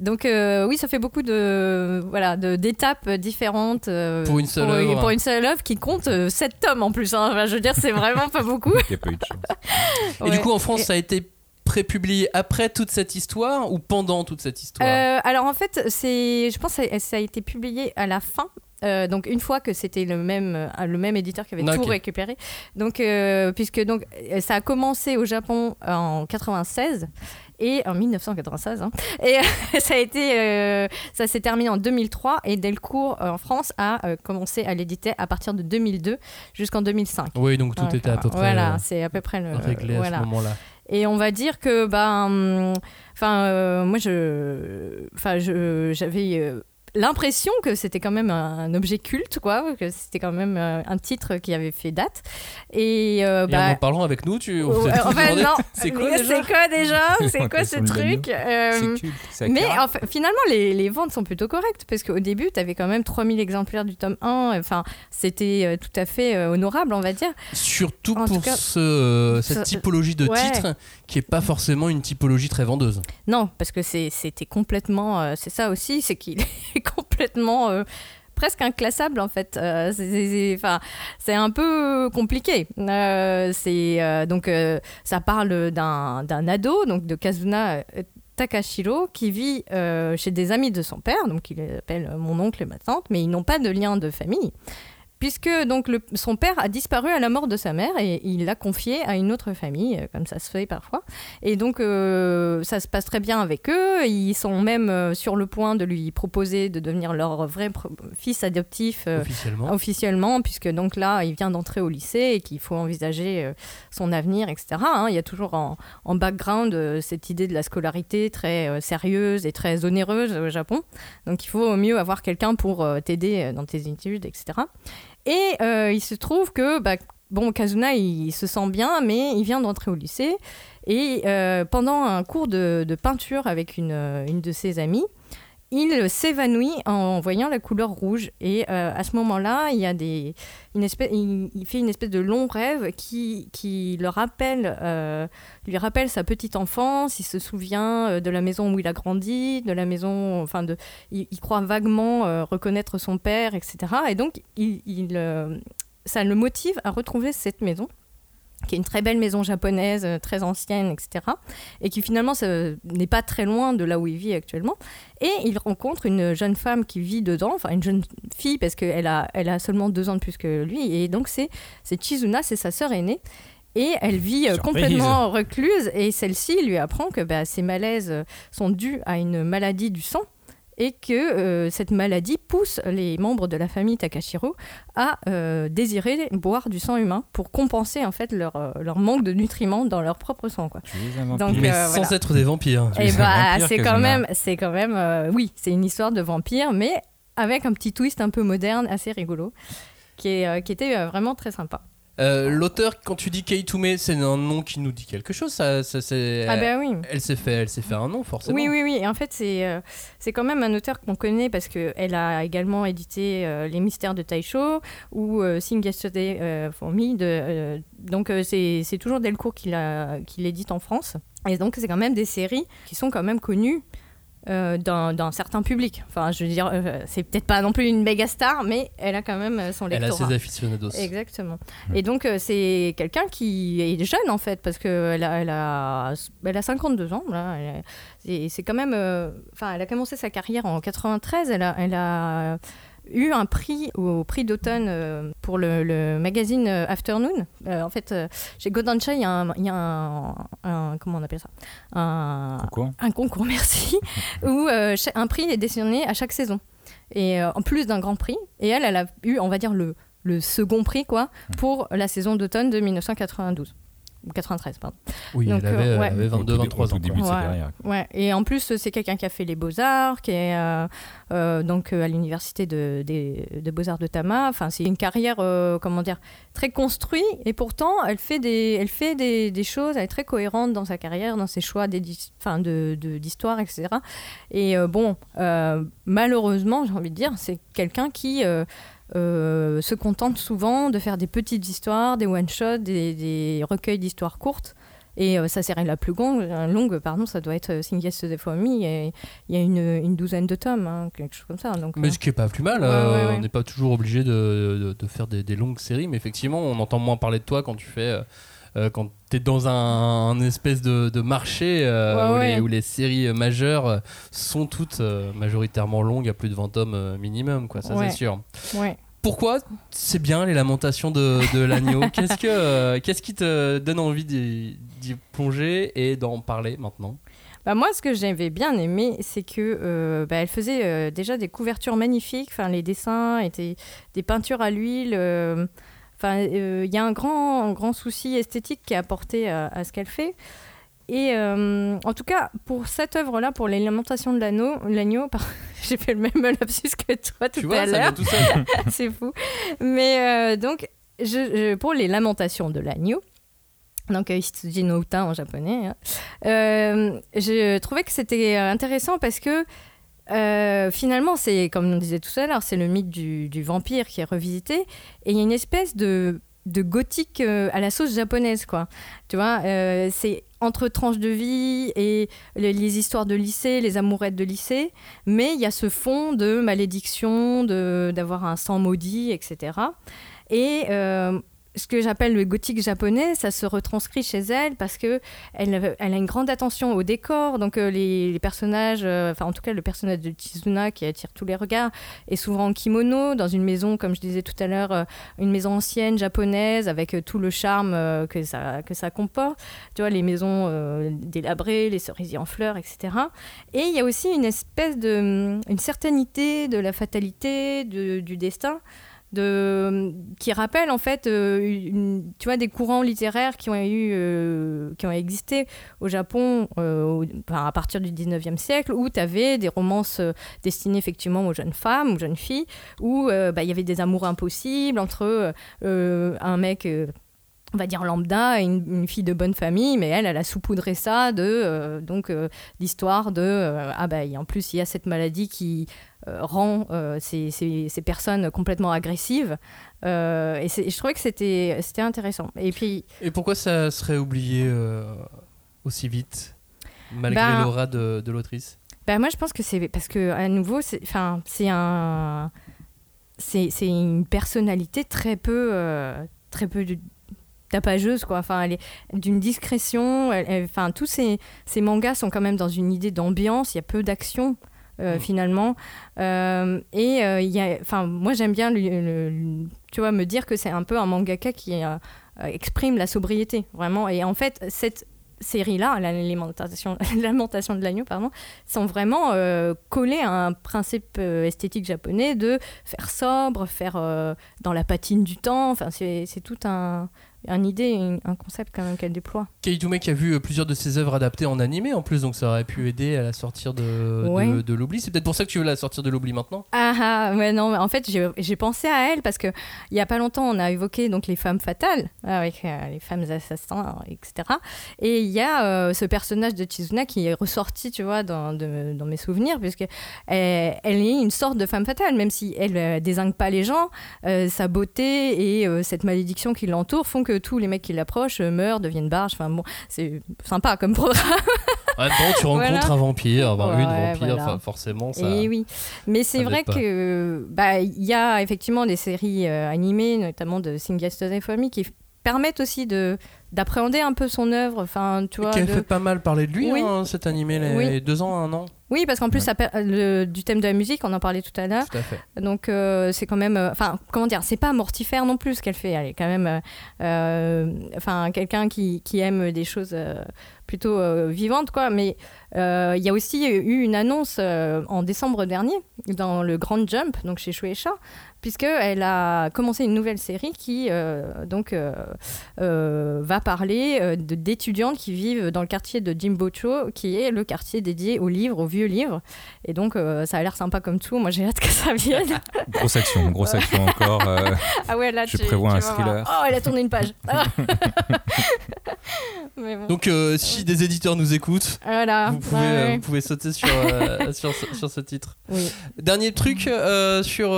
Donc, euh, oui, ça fait beaucoup de voilà de- d'étapes différentes euh, Pour une seule pour, œuvre. pour une seule œuvre qui compte 7 tomes en plus. hein. Enfin, je veux dire, c'est vraiment pas beaucoup. [laughs] Il n'y a pas eu de chance. Et Ouais. du coup, en France, Et- ça a été prépublié après toute cette histoire ou pendant toute cette histoire? Euh, alors en fait, c'est, je pense que ça, a été publié à la fin. Euh, donc une fois que c'était le même euh, le même éditeur qui avait tout récupéré donc euh, puisque donc ça a commencé au Japon en 96 et en 1996 hein. et [laughs] ça a été ça s'est terminé en 2003 et Delcourt en France a commencé à l'éditer à partir de 2002 jusqu'en 2005 Oui, donc tout était à peu près voilà c'est à peu près le réglé voilà. à ce moment-là. Et on va dire que, ben, enfin, euh, moi, je, enfin, j'avais euh, l'impression que c'était quand même un, objet culte, quoi, que c'était quand même euh, un titre qui avait fait date. Et, euh, Et bah, en en parlant avec nous, tu tous en fait, non. [laughs] c'est quoi Mais déjà C'est quoi déjà [laughs] C'est quoi ce truc Euh, culte, mais Akira. en fait, finalement, les, les ventes sont plutôt correctes parce qu'au début, tu avais quand même 3000 exemplaires du tome 1. Enfin, c'était euh, tout à fait euh, honorable, on va dire. Surtout En pour cas, ce, euh, cette typologie de ouais. titre qui est pas forcément une typologie très vendeuse. Non, parce que c'était complètement. euh, c'est ça aussi, c'est qu'il [laughs] est complètement. euh, presque inclassable en fait. Euh, c'est- un peu compliqué. Euh, c'est donc ça parle d'un ado, donc de Kazuna Takashiro, qui vit chez des amis de son père, donc il appelle mon oncle et ma tante, mais ils n'ont pas de lien de famille. Puisque donc le- son père a disparu à la mort de sa mère et il l'a confié à une autre famille, euh, comme ça se fait parfois. Et donc, euh, ça se passe très bien avec eux. Ils sont même euh, sur le point de lui proposer de devenir leur vrai fils adoptif euh, officiellement. officiellement, puisque donc là, il vient d'entrer au lycée et qu'il faut envisager euh, son avenir, etc. hein. Il y a toujours en, en background cette idée de la scolarité très sérieuse et très onéreuse au Japon. Donc, il faut mieux avoir quelqu'un pour t'aider dans tes études, etc. Et euh, il se trouve que, bah, bon, Kazuna, il, se sent bien, mais il vient d'entrer au lycée. Et euh, pendant un cours de, de peinture avec une, euh, une de ses amies, il s'évanouit en voyant la couleur rouge. Et euh, à ce moment-là, il, il, fait une espèce de long rêve qui, qui le rappelle, euh, lui rappelle sa petite enfance. Il se souvient euh, de la maison où il a grandi, de la maison. Enfin, de, il, croit vaguement reconnaître son père, etc. Et donc, il, ça le motive à retrouver cette maison qui est une très belle maison japonaise, euh, très ancienne, etc. Et qui finalement ça, n'est pas très loin de là où il vit actuellement. Et il rencontre une jeune femme qui vit dedans, enfin une jeune fille parce qu'elle a, elle a seulement deux ans de plus que lui. Et donc c'est, Chizuna, c'est sa sœur aînée. Et elle vit euh, Surprise. complètement recluse. Et celle-ci lui apprend que bah, ses malaises euh, sont dus à une maladie du sang. Et que euh, cette maladie pousse les membres de la famille Takashiro à euh, désirer boire du sang humain pour compenser en fait leur, euh, leur manque de nutriments dans leur propre sang. Quoi. Donc, Mais euh, sans voilà. être des vampires. Et un bah, vampire, c'est quand même, c'est quand même, euh, oui, c'est une histoire de vampire, mais avec un petit twist un peu moderne, assez rigolo, qui, est, euh, qui était euh, vraiment très sympa. Euh, L'auteur, quand tu dis Keitume, c'est un nom qui nous dit quelque chose. Ça, ça, c'est- Ah oui. Elle s'est fait, elle s'est fait un nom forcément. Oui, oui, oui. Et en fait, c'est euh, c'est quand même un auteur qu'on connaît parce qu'elle a également édité euh, Les Mystères de Taisho ou Sing Yesterday for Me. De, donc, c'est c'est toujours Delcourt qui l'a- qui l'édite en France. Et donc, c'est quand même des séries qui sont quand même connues euh, d'un certain public. Enfin, je veux dire, euh, c'est peut-être pas non plus une méga star, mais elle a quand même euh, son Elle a lectorat. ses aficionados. Exactement. Et donc, euh, c'est quelqu'un qui est jeune, en fait, parce qu'elle a, elle a, elle a 52 ans. Là, et c'est quand même... Enfin, elle a commencé sa carrière en 93. Elle a, elle a eu un prix au prix d'automne euh, pour le, le magazine euh, Afternoon. Euh, en fait, chez Godansha, il y a, un, il y a un, un- Comment on appelle ça? Un, concours, [laughs] merci, où euh, un prix est décerné à chaque saison. Et euh, en plus d'un grand prix. Et elle, elle a eu, on va dire, le, le second prix, quoi, pour la saison d'automne de 1992. Ou 93, pardon. Oui, Donc, elle avait, euh, ouais. elle avait Au tout 22, dé- 23 au tout ans. début de sa Ouais. carrière. Ouais. Et en plus, c'est quelqu'un qui a fait les Beaux-Arts, qui est euh, euh, donc euh, à l'université de, Beaux-Arts de Tama. Enfin, c'est une carrière, euh, comment dire, très construite. Et pourtant, elle fait, des, elle fait des, des choses, elle est très cohérente dans sa carrière, dans ses choix de, de- d'histoire, etc. Et euh, bon, euh, malheureusement, j'ai envie de dire, c'est quelqu'un qui euh, se contente souvent de faire des petites histoires, des one-shots, des, des recueils d'histoires courtes. Et euh, sa série la plus longue, euh, longue pardon, ça doit être euh, Sing Yesterday for Me. et Il y a une, une douzaine de tomes, hein, quelque chose comme ça. Donc, Mais ce qui est pas plus mal, Ouais, ouais, ouais. on n'est pas toujours obligé de, de- de faire des, des longues séries, mais effectivement, on entend moins parler de toi quand tu fais. Euh, quand tu es dans un, un espèce de, de marché euh, Ouais, où, ouais. Les, où les séries majeures euh, sont toutes majoritairement longues à plus de 20 tomes minimum, quoi, ça Ouais. c'est sûr. Pourquoi c'est bien les lamentations de, de l'agneau [laughs] Qu'est-ce que qu'est-ce qui te donne envie d'y d'y plonger et d'en parler maintenant? Bah, moi, ce que j'avais bien aimé, c'est que euh, bah, elle faisait euh, déjà des couvertures magnifiques. Enfin, les dessins étaient des peintures à l'huile. euh, Enfin, euh, il y a un grand, un grand souci esthétique qui est apporté à, à ce qu'elle fait. Et euh, en tout cas, pour cette œuvre-là, pour les lamentations de l'anneau, l'agneau, [laughs] j'ai fait le même lapsus que toi tout Tu à vois, vient l'heure. [laughs] c'est fou. Mais euh, donc, je, je- pour les lamentations de l'agneau, donc euh, Hitsuji no Uta en japonais, hein, euh, je trouvais que c'était intéressant parce que euh, finalement, c'est comme on disait tout à l'heure, c'est le mythe du, vampire qui est revisité. Et il y a une espèce de gothique euh, à la sauce japonaise quoi. Tu vois euh, c'est entre tranches de vie et les, histoires de lycée les amourettes de lycée. Mais il y a ce fond de malédiction d'avoir un sang maudit etc et ce que j'appelle le gothique japonais, ça se retranscrit chez elle parce que elle, a une grande attention au décor. Donc euh, les, personnages, euh, enfin en tout cas le personnage de Chizuna qui attire tous les regards, est souvent en kimono dans une maison, comme je disais tout à l'heure, euh, une maison ancienne japonaise avec tout le charme que ça comporte. Tu vois les maisons délabrées, les cerisiers en fleurs, etc. Et il y a aussi une espèce de une certainité de la fatalité, du destin de qui rappelle en fait euh, tu vois des courants littéraires qui ont eu euh, qui ont existé au Japon euh, à partir du 19e siècle où tu avais des romances destinées effectivement aux jeunes femmes aux jeunes filles où bah, il y avait des amours impossibles entre un mec on va dire lambda, une, une fille de bonne famille, mais elle, elle a saupoudré ça de euh, donc euh, l'histoire de euh, ah bah et en plus il y a cette maladie qui rend ces, ces- ces personnes complètement agressives. Et, je trouvais que c'était c'était intéressant. Et puis Et pourquoi ça serait oublié aussi vite, malgré Ben- l'aura de, de l'autrice? Bah, moi, je pense que c'est parce que à nouveau, c'est enfin, c'est un, c'est c'est une personnalité très peu, très peu tapageuse quoi. Enfin, elle est d'une discrétion. elle- elle- Enfin, tous ces, ces mangas sont quand même dans une idée d'ambiance. Il y a peu d'action. euh, Mm. finalement Euh, et euh, il y a enfin moi j'aime bien le- le- le- tu vois me dire que c'est un peu un mangaka qui exprime la sobriété vraiment et en fait cette série là l'alimentation [laughs] lamentation de l'agneau pardon sont vraiment collés à un principe esthétique japonais de faire sobre, faire dans la patine du temps. Enfin, c'est tout un, un idée, une- un concept quand même qu'elle déploie. Kaitume qui a vu euh, plusieurs de ses œuvres adaptées en animé en plus, donc ça aurait pu aider à la sortir de, Ouais. de, de l'oubli. C'est peut-être pour ça que tu veux la sortir de l'oubli maintenant Ah, ah ouais, non, mais en fait, j'ai pensé à elle parce que il y a pas longtemps, on a évoqué donc les femmes fatales avec euh, les femmes assassins, etc. Et il y a euh, ce personnage de Chizuna qui est ressorti, tu vois, dans, de- dans mes souvenirs, puisque elle, elle est une sorte de femme fatale, même si elle euh, désingue pas les gens, sa beauté et cette malédiction qui l'entoure font que tous les mecs qui l'approchent euh, meurent, deviennent barges. Enfin bon, c'est sympa comme programme. Temps, tu [laughs] rencontres Voilà. un vampire, une Ouais, vampire, voilà. enfin, forcément ça. Et oui, mais c'est vrai que bah il y a effectivement des séries euh, animées, notamment de Sing Yesterday for Me, qui permettent aussi de d'appréhender un peu son œuvre. Enfin, tu vois. Qui a de- fait pas mal parler de lui, Oui. hein, cet animé, les Oui. deux ans, un an. Oui, parce qu'en plus, ça per- le- du thème de la musique, on en parlait tout à l'heure. Donc euh, c'est quand même, euh, enfin comment dire, c'est pas mortifère non plus ce qu'elle fait. Elle est quand même, euh, euh, enfin quelqu'un qui, qui aime des choses plutôt vivantes quoi. Mais il y a aussi eu une annonce en décembre dernier dans le Grand Jump, donc chez Shueisha, puisque elle a commencé une nouvelle série qui euh, donc euh, euh, va parler d'étudiantes qui vivent dans le quartier de Jimbocho, qui est le quartier dédié aux livres, aux vieux livres. Et donc ça a l'air sympa comme tout. Moi j'ai hâte que ça vienne. [laughs] Grosse action, grosse action encore. [laughs] Ah ouais, là, Je tu, prévois tu un voir. thriller. Oh, elle a tourné une page. [laughs] Mais bon. Donc, euh, si des éditeurs nous écoutent, voilà. vous, pouvez, Ouais, euh, ouais. vous pouvez sauter sur, euh, [laughs] sur, ce- sur ce titre. Oui. Dernier truc euh, sur,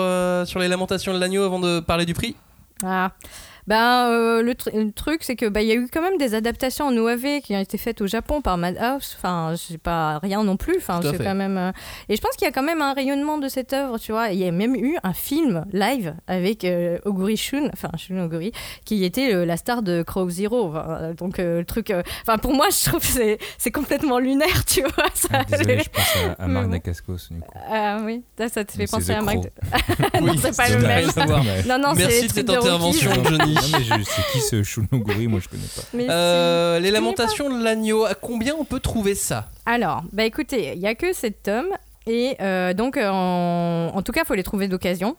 sur les lamentations de l'agneau avant de parler du prix. Ah. Ben, euh, le, tr- le truc, c'est que il y a eu quand même des adaptations en OAV qui ont été faites au Japon par Madhouse. Enfin, c'est pas rien non plus. Enfin, c'est quand même. euh, Et je pense qu'il y a quand même un rayonnement de cette œuvre, tu vois. Il y a même eu un film live avec euh, Oguri Shun, enfin Shun Oguri, qui était euh, la star de Crow Zero. Enfin, donc euh, le truc. euh, Enfin, pour moi, je trouve que c'est c'est complètement lunaire, tu vois. Ça, Désolé, je pense à, à Marc bon. Dacascos du coup. Ah oui, ça, ça te fait penser à. Crow. [laughs] non, c'est pas le même. Non, non, c'est Merci de cette intervention, Johnny. Non mais je sais qui ce Shunoguri, moi je connais pas. Mais Euh, les lamentations de l'agneau, à combien on peut trouver ça? Alors, bah écoutez, il y a que sept tomes. Et euh, donc, en, en tout cas, il faut les trouver d'occasion.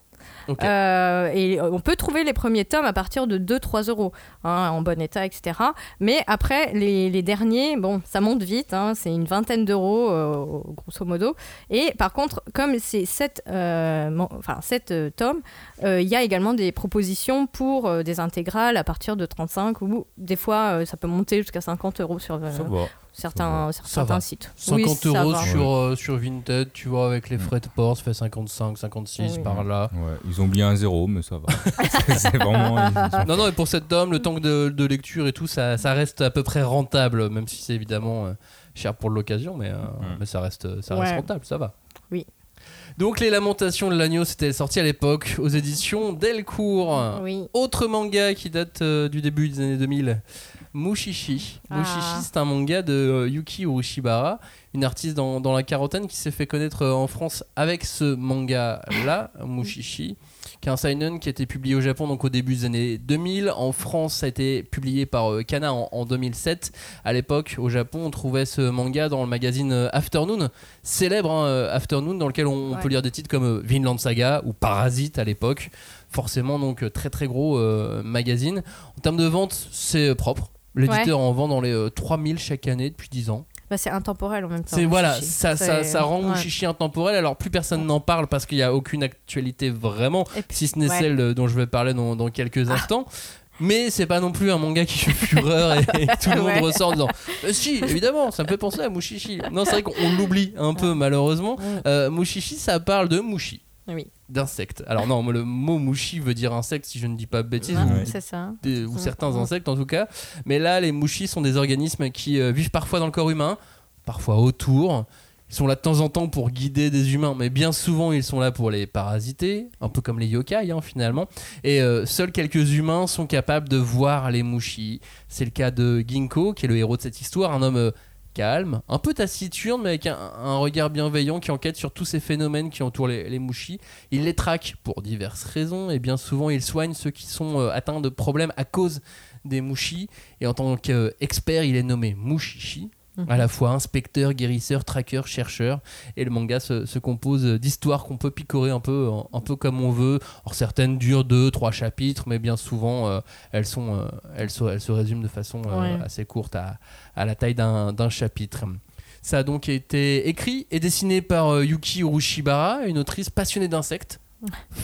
Euh, et on peut trouver les premiers tomes à partir de 2-3 euros, hein, en bon état, etc. Mais après, les, les derniers, bon, ça monte vite, hein, c'est une vingtaine d'euros, euh, grosso modo. Et par contre, comme c'est 7, enfin, sept, euh, tomes, euh, il y a également des propositions pour euh, des intégrales à partir de 35 ou des fois, euh, ça peut monter jusqu'à 50 euros sur euh. Certains, Ça certains va. sites. 50 Oui, ça euros sur, euh, sur Vinted, tu vois, avec les frais de port, ça fait 55, 56 Oui. par là. Ouais, ils ont oublié un zéro, mais ça va. [laughs] c'est vraiment. ils- [laughs] Non, non, et pour cet homme, le temps de, de lecture et tout, ça, ça reste à peu près rentable, même si c'est évidemment euh, cher pour l'occasion, mais, euh, mais ça, reste, ça reste rentable, ça va. Oui. Donc, Les Lamentations de l'Agneau, c'était sorti à l'époque aux éditions Delcourt. Oui. Autre manga qui date euh, du début des années 2000, Mushishi. Ah. Mushishi, c'est un manga de euh, Yuki Urushibara, une artiste dans, dans la quarantaine qui s'est fait connaître euh, en France avec ce manga-là, Mushishi, qui est un seinen qui a été publié au Japon donc au début des années 2000. En France, ça a été publié par euh, Kana en, en 2007. À l'époque, au Japon, on trouvait ce manga dans le magazine euh, Afternoon, célèbre hein, Afternoon, dans lequel on, peut lire des titres comme Vinland Saga ou Parasite à l'époque forcément donc très très gros euh, magazine. En termes de vente, c'est propre. L'éditeur en vend dans les euh, 3000 chaque année depuis 10 ans. Bah, c'est intemporel en même temps. C'est voilà, ça, ça, ça rend ouais. Mushishi intemporel. Alors plus personne n'en parle parce qu'il n'y a aucune actualité vraiment, puis- si ce n'est celle euh, dont je vais parler dans, dans quelques instants. Mais c'est pas non plus un manga qui fait fureur et, et tout le monde ressort en disant Euh, Si, évidemment, ça me fait penser à Mushishi. Non, c'est vrai qu'on on l'oublie un peu malheureusement. Euh, Mushishi, ça parle de Mushi, Oui, d'insectes. Alors, non, le mot Mushi veut dire insecte si je ne dis pas de bêtises. Hein, ou- ça. des- ou certains insectes en tout cas. Mais là, les mouchis sont des organismes qui euh, vivent parfois dans le corps humain, parfois autour. Ils sont là de temps en temps pour guider des humains, mais bien souvent ils sont là pour les parasiter, un peu comme les yokai hein, finalement. Et euh, seuls quelques humains sont capables de voir les mouchis. C'est le cas de Ginkgo, qui est le héros de cette histoire, un homme euh, calme, un peu taciturne, mais avec un, regard bienveillant qui enquête sur tous ces phénomènes qui entourent les, mouchis. Il les traque pour diverses raisons, et bien souvent il soigne ceux qui sont euh, atteints de problèmes à cause des mouchis. Et en tant qu'expert, il est nommé À la fois inspecteur, guérisseur, tracker, chercheur. Et le manga se, se compose d'histoires qu'on peut picorer un peu, un peu comme on veut. Alors certaines durent deux, trois chapitres, mais bien souvent euh, elles, sont, euh, elles, se, elles se résument de façon euh, Ouais. assez courte à, à la taille d'un chapitre. Ça a donc été écrit et dessiné par Yuki Urushibara, une autrice passionnée d'insectes.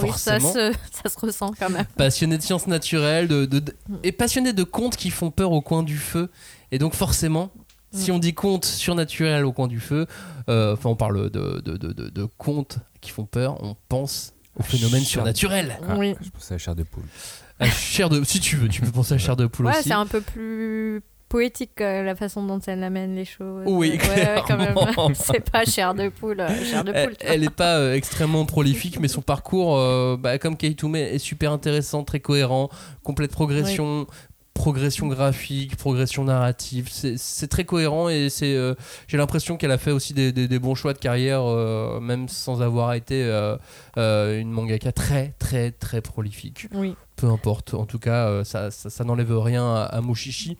Oui, ça se, ça se ressent quand même. passionné de sciences naturelles de, de- de- et passionné de contes qui font peur au coin du feu. Et donc forcément, si on dit contes surnaturels au coin du feu, euh, enfin on parle de, de, de, de- de contes qui font peur, on pense au phénomène Chair- surnaturel. Ah, Oui. Je pensais à la chair de poule. À chair de, si tu veux, tu peux penser à chair de poule Ouais, aussi. c'est un peu plus poétique euh, la façon dont elle amène les choses. Oui, Ouais, ouais, quand même. clairement. [laughs] c'est pas chair de poule, euh, chair de Elle, poule. elle est pas euh, extrêmement prolifique, mais son parcours, euh, bah, comme est super intéressant, très cohérent, complète progression, progression graphique, progression narrative. C'est très cohérent et c'est, euh, j'ai l'impression qu'elle a fait aussi des, des- des bons choix de carrière, euh, même sans avoir été euh, une mangaka très, très, très prolifique Oui. peu importe. En tout cas, ça, ça, ça n'enlève rien à, à Mushishi,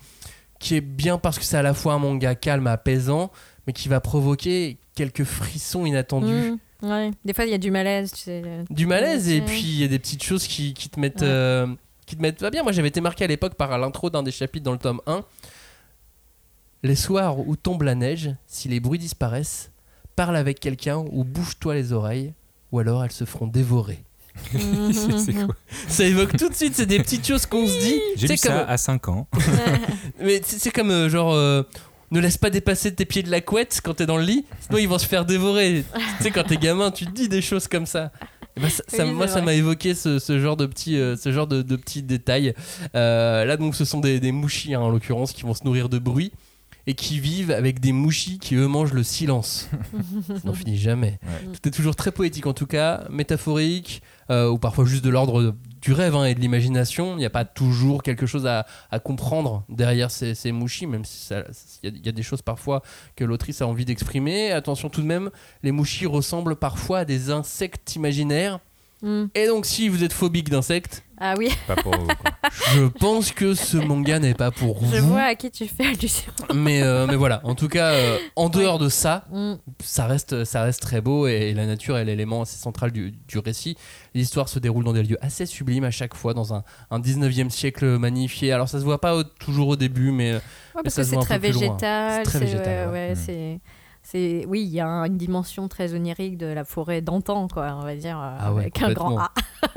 qui est bien parce que c'est à la fois un manga calme, apaisant, mais qui va provoquer quelques frissons inattendus. Mm, ouais. Des fois, il y a du malaise, tu sais. Du malaise, et puis il y a des petites choses qui, qui te mettent. Ouais. Qui te mettent pas bien. Moi, j'avais été marqué à l'époque par l'intro d'un des chapitres dans le tome 1. Les soirs où tombe la neige, si les bruits disparaissent, parle avec quelqu'un ou bouge-toi les oreilles, ou alors elles se feront dévorer. C'est- c'est quoi Ça évoque tout de suite, c'est des petites choses qu'on se dit. J'ai C'est lu ça comme- à 5 ans. [laughs] Mais c'est c'est comme euh, genre. euh, ne laisse pas dépasser tes pieds de la couette quand t'es dans le lit, sinon ils vont se faire dévorer. tu sais, quand t'es gamin, tu te dis des choses comme ça. Et ben, ça- ça- Oui, moi, ça m'a évoqué ce, ce genre de petits, euh, ce genre de, de petits détails. Euh, là, donc, ce sont des, des mouchis, hein, en l'occurrence, qui vont se nourrir de bruit et qui vivent avec des mouchis qui, eux, mangent le silence. [laughs] ça n'en finit jamais. Ouais. Tout est toujours très poétique, en tout cas, métaphorique, euh, ou parfois juste de l'ordre du rêve hein, et de l'imagination. Il n'y a pas toujours quelque chose à, à comprendre derrière ces, ces mouchis, même si ça- il y, a- il y a des choses parfois que l'autrice a envie d'exprimer. Attention tout de même, les mouchis ressemblent parfois à des insectes imaginaires. Mm. Et donc, si vous êtes phobique d'insectes, Ah oui, Pas pour vous, quoi. je pense que ce manga n'est pas pour je vous. vois à qui tu fais allusion. Mais, euh, mais voilà, en tout cas, euh, en dehors de ça, Mm. ça reste, ça reste très beau et la nature est l'élément assez central du, du récit. L'histoire se déroule dans des lieux assez sublimes à chaque fois, dans un, un 19e siècle magnifié. Alors ça se voit pas au- toujours au début, mais Ouais, parce ça que se c'est voit un très peu plus loin. végétal. C'est très c'est- végétal, ouais, ouais. ouais, Mm. c'est. C'est, oui, il y a une dimension très onirique de la forêt d'antan, quoi, on va dire, euh, Ah ouais, avec un grand A. [laughs]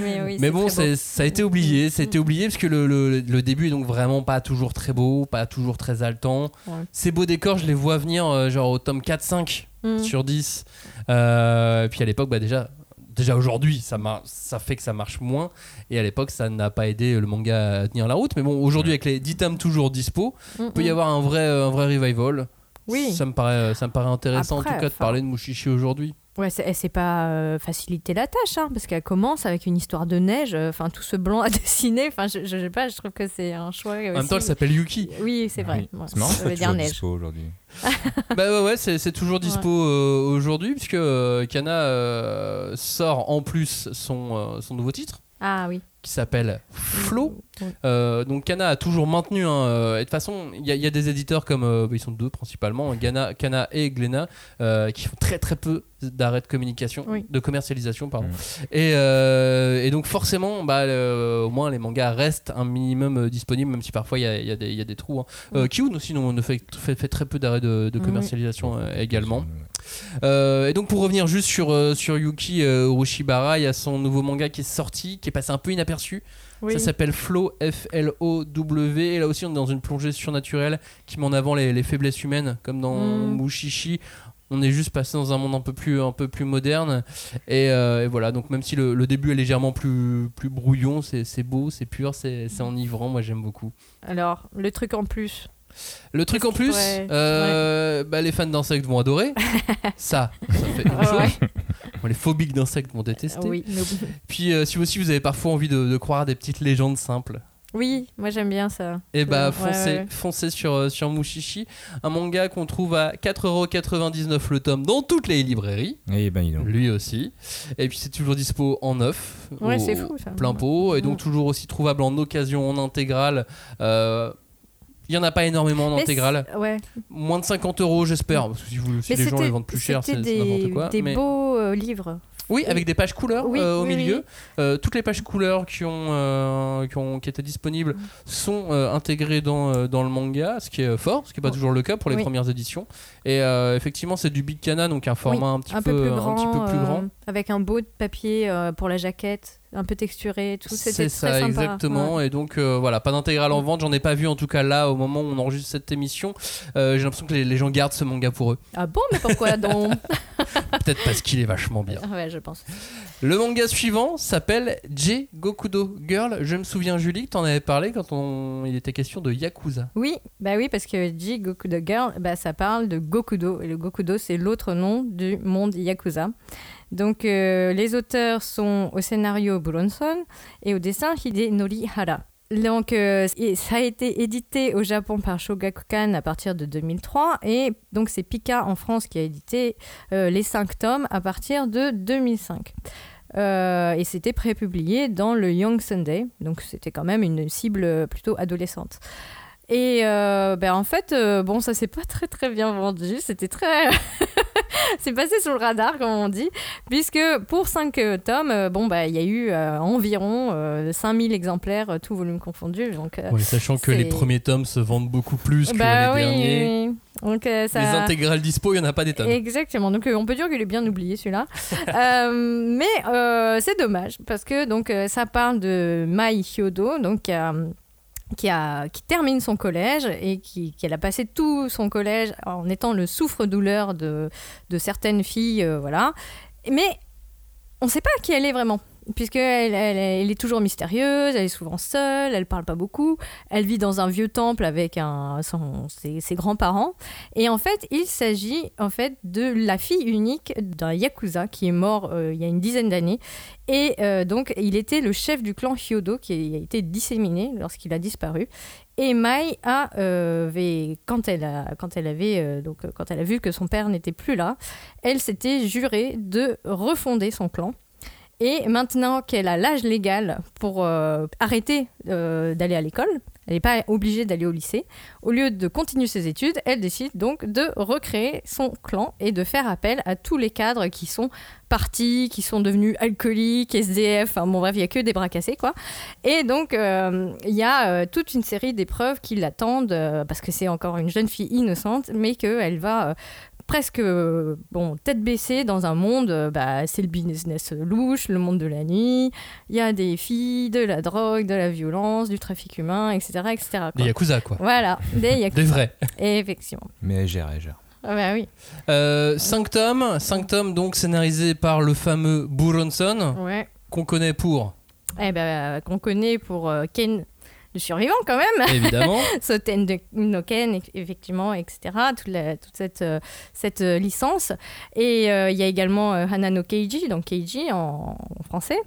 mais oui, mais c'est bon, ça a été oublié. Ça a été Mm. oublié parce que le, le- le début est donc vraiment pas toujours très beau, pas toujours très haletant. Ouais. Ces beaux décors, je les vois venir euh, genre au tome 4-5 Mm. sur 10. Euh, et puis à l'époque, bah déjà, déjà aujourd'hui, ça, mar- ça fait que ça marche moins. Et à l'époque, ça n'a pas aidé le manga à tenir la route. Mais bon, aujourd'hui, avec les 10 tomes toujours dispo, Mm, il peut y mm. avoir un vrai, un vrai revival. Oui. Ça me paraît, ça me paraît intéressant Après, en tout cas de parler de Mushishi aujourd'hui. Ouais, c'est, c'est pas euh, faciliter la tâche, hein, parce qu'elle commence avec une histoire de neige, euh, enfin tout ce blanc à [laughs] dessiner, enfin je, je sais pas, je trouve que c'est un choix. En même temps, elle s'appelle Yuki. Oui, c'est vrai. Oui. Ouais, C'est marrant, ça veut c'est dire toujours neige. dispo aujourd'hui. [laughs] bah ouais, ouais, c'est, c'est toujours dispo euh, aujourd'hui puisque euh, Kana euh, sort en plus son, euh, son nouveau titre Ah oui. Qui s'appelle Flow. Euh, donc Kana a toujours maintenu. hein, euh, et de toute façon, il y, a- il y a des éditeurs comme euh, ils sont deux principalement, Gana, Kana et Glénat, euh, qui font très très peu d'arrêts de communication, Oui. de commercialisation, pardon. Mm. Et, euh, et donc forcément, bah, au moins les mangas restent un minimum euh, disponibles, même si parfois il y a, il y a des- il y a des trous. Hein. Euh, Kiun aussi non, ne fait, fait, fait très peu d'arrêts de, commercialisation euh, également. Euh, et donc pour revenir juste sur, euh, sur Yuki euh, Urushibara, il y a son nouveau manga qui est sorti, qui est passé un peu inaperçu. Oui. Ça s'appelle Flow, F-L-O-W. Et là aussi, on est dans une plongée surnaturelle qui met en avant les, les faiblesses humaines, comme dans Mm. Mushishi. On est juste passé dans un monde un peu plus, un peu plus moderne. Et, euh, et voilà, donc même si le, le début est légèrement plus, plus brouillon, c'est beau, c'est pur, c'est enivrant. Moi, j'aime beaucoup. Alors, le truc en plus. Le truc en plus, euh, bah, les fans d'insectes vont adorer. [laughs] ça, ça fait une Ah ouais. Les phobiques d'insectes vont détester. Oui, mais- Puis euh, si aussi vous avez parfois envie de, de croire à des petites légendes simples, oui, moi j'aime bien ça. et bah Ouais, foncez, ouais. foncez sur, euh, sur Mushishi, un manga qu'on trouve à 4,99€ le tome dans toutes les librairies, Eh ben, donc. lui aussi. Et puis c'est toujours dispo en neuf, Ouais, c'est fou ça. plein pot, et donc toujours aussi trouvable en occasion, en intégrale. Euh, Il y en a pas énormément en intégrale. Ouais. Moins de 50 euros, j'espère. Parce que si, vous, si Mais les gens les vendent plus cher, c'est n'importe des, quoi. des mais- beaux euh, livres. Oui, avec des pages couleurs Oui, euh, au oui, milieu. oui. Euh, toutes les pages couleurs qui, ont, qui, ont, qui étaient disponibles Mm. sont intégrées dans, dans le manga, ce qui est fort, ce qui n'est pas Oh. toujours le cas pour les premières éditions. Et effectivement, c'est du Big Cana, donc un format un petit, un peu, peu plus un grand, petit peu plus grand. avec un beau papier euh, pour la jaquette, un peu texturé, tout. C'était C'est très ça, sympa. exactement. Ouais. Et donc, euh, voilà, pas d'intégrale en vente. J'en ai pas vu, en tout cas, là, au moment où on enregistre cette émission. Euh, J'ai l'impression que les, les gens gardent ce manga pour eux. Ah bon, mais pourquoi [laughs] donc? Peut-être parce qu'il est vachement bien. Ah Ouais, je pense. Le manga suivant s'appelle J Gokudo Girl. Je me souviens, Julie, que t'en avais parlé quand on... il était question de Yakuza. Oui, bah oui, parce que J Gokudo Girl, bah, ça parle de Gokudo. Et le Gokudo, c'est l'autre nom du monde Yakuza. Donc, euh, les auteurs sont au scénario Bronson et au dessin Hidenori Hara. Donc, euh, ça a été édité au Japon par Shogakukan à partir de 2003. Et donc, c'est Pika en France qui a édité euh, les cinq tomes à partir de 2005. Euh, et c'était prépublié dans le Young Sunday. Donc, c'était quand même une cible plutôt adolescente. Et euh, ben en fait, euh, bon, ça s'est pas [laughs] très très bien vendu. C'était très. [laughs] c'est passé sous le radar, comme on dit. Puisque pour 5 tomes, euh, bon, bah, il y a eu euh, environ euh, 5000 exemplaires, euh, tout volume confondu. Donc, euh, Ouais, sachant que les premiers tomes se vendent beaucoup plus que bah les oui, derniers. oui. Donc, euh, ça... Les intégrales dispo, il n'y en a pas des tonnes. Exactement. Donc euh, on peut dire qu'il est bien oublié celui-là. [laughs] Euh, mais euh, c'est dommage parce que donc euh, ça parle de Mai Hyodo, donc qui termine son collège et qui, elle a passé tout son collège en étant le souffre-douleur de, de certaines filles, euh, voilà. Mais on ne sait pas qui elle est vraiment. Puisqu'elle elle, est toujours mystérieuse, elle est souvent seule, elle parle pas beaucoup, elle vit dans un vieux temple avec ses, grands-parents. Et en fait, il s'agit en fait de la fille unique d'un yakuza qui est mort euh, il y a une dizaine d'années. Et euh, donc, il était le chef du clan Hyodo qui a été disséminé lorsqu'il a disparu. Et Mai a, euh, quand elle a, quand elle avait, donc quand elle a vu que son père n'était plus là, elle s'était jurée de refonder son clan. Et maintenant qu'elle a l'âge légal pour euh, arrêter euh, d'aller à l'école, elle n'est pas obligée d'aller au lycée, au lieu de continuer ses études, elle décide donc de recréer son clan et de faire appel à tous les cadres qui sont partis, qui sont devenus alcooliques, SDF, enfin bon bref, il n'y a que des bras cassés quoi. Et donc euh, il y a toute une série d'épreuves qui l'attendent, parce que c'est encore une jeune fille innocente, mais qu'elle va... presque euh, bon tête baissée dans un monde euh, bah, c'est le business louche le monde de la nuit il y a des filles de la drogue de la violence du trafic humain etc etc quoi. Des Yakuza, quoi. voilà des [laughs] yakuza Des vrais. Et effectivement Mais elle gère, elle gère. ah bah oui 5 Euh, tomes, 5 tomes donc scénarisés par le fameux Buronson, ouais qu'on connaît pour, eh ben qu'on connaît pour euh, Ken le survivant quand même évidemment, [laughs] Soten de no Ken, eff- effectivement, etc. Toute, la- toute cette, euh, cette euh, licence. Et euh, il y a également euh, Hanano Keiji, donc Keiji en, en français.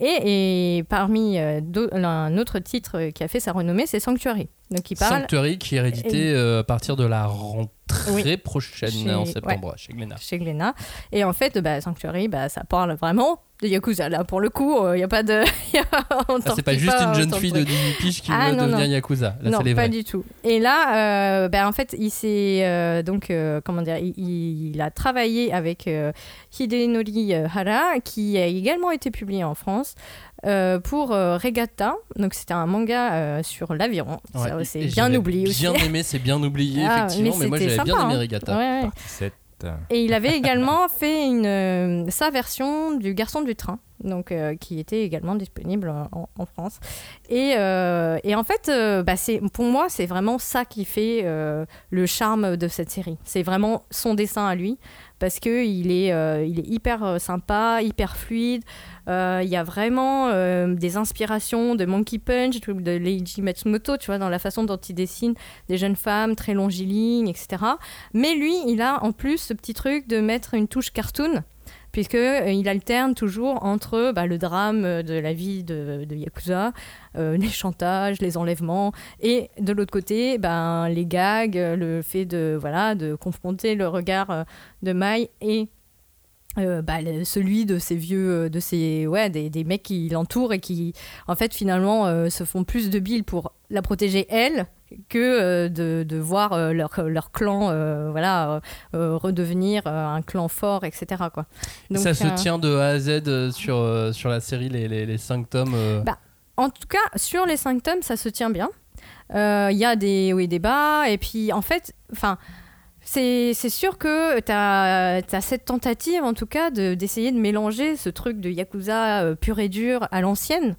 Et, et parmi euh, un autre titre qui a fait sa renommée, c'est Sanctuary. Donc il parle Sanctuary qui est réédité euh, à partir de la rentrée Oui. prochaine Chez- en septembre chez Glénat. chez Glénat. Et en fait, bah, Sanctuary, bah, ça parle vraiment de Yakuza. Là, pour le coup, il n'y a pas de... [laughs] Ah, c'est pas juste une jeune fille de de trucs. 18 piges qui Ah, veut non, devenir non. Yakuza. Là, non, pas du tout. Et là, euh, ben, en fait, il s'est euh, donc euh, comment dire, il, il a travaillé avec euh, Hidenori euh, Hara, qui a également été publié en France euh, pour euh, Regatta. Donc c'était un manga euh, sur l'aviron. Ouais, c'est bien oublié aussi. Bien aimé, c'est bien oublié, [laughs] Ah, effectivement, mais, moi j'avais bien aimé hein. Regatta. Ouais, ouais. Partie 7. Et il avait [laughs] également fait une, euh, sa version du Garçon du train, donc euh, qui était également disponible en, en France. Et, euh, et en fait, euh, bah, pour moi, c'est vraiment ça qui fait euh, le charme de cette série. C'est vraiment son dessin à lui, parce que il est, euh, hyper euh, sympa, hyper fluide. Euh, Il y a vraiment des inspirations de Monkey Punch, de Leiji Matsumoto, tu vois, dans la façon dont il dessine des jeunes femmes très longilignes, etc. Mais lui, il a en plus ce petit truc de mettre une touche cartoon puisque euh, il alterne toujours entre bah, le drame euh, de la vie de, Yakuza, euh, les chantages, les enlèvements, et de l'autre côté, ben, les gags, le fait de, voilà, de confronter le regard de Mai et bah, celui de ces vieux, de ces, ouais, des, des mecs qui l'entourent et qui, en fait, finalement, se font plus de billes pour la protéger elle que euh, de, de voir euh, leur, leur clan euh, voilà, euh, euh, redevenir euh, un clan fort, etc. Quoi. Donc, ça se euh, tient de A à Z euh, sur, euh, sur la série, les, les, les cinq tomes. euh. Bah, En tout cas, sur les cinq tomes, ça se tient bien. Euh, Il y a des hauts et des bas. Et puis, en fait, enfin, c'est sûr que tu as, cette tentative, en tout cas, de- d'essayer de, mélanger ce truc de Yakuza euh, pur et dur à l'ancienne.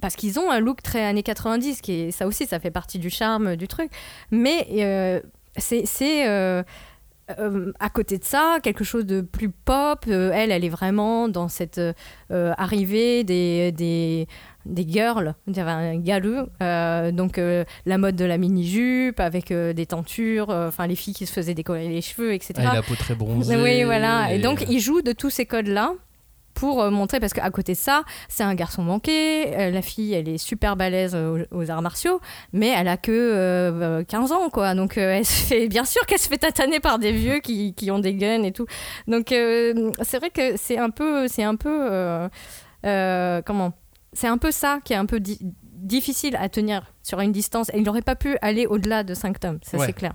Parce qu'ils ont un look très années 90, qui est, ça aussi, ça fait partie du charme du truc. Mais euh, c'est... euh, euh, à côté de ça, quelque chose de plus pop. Elle, elle est vraiment dans cette arrivée des, des, des girls, un galou. Euh, donc euh, la mode de la mini-jupe avec euh, des tentures, enfin les filles qui se faisaient décoller les cheveux, etc. Ah, et la peau très bronzée. Oui, voilà. Et donc, euh, il joue de tous ces codes-là pour euh, montrer, parce qu'à côté de ça, c'est un garçon manqué, euh, la fille, elle est super balèze aux, aux arts martiaux, mais elle a que euh, 15 ans, quoi. Donc, euh, elle [laughs] se fait, bien sûr qu'elle se fait tataner par des vieux qui, qui ont des guns et tout. Donc, euh, c'est vrai que c'est un peu, c'est un peu, euh, comment C'est un peu ça qui est un peu di- difficile à tenir sur une distance. Et il n'aurait pas pu aller au-delà de 5 tomes, ça Ouais. c'est clair.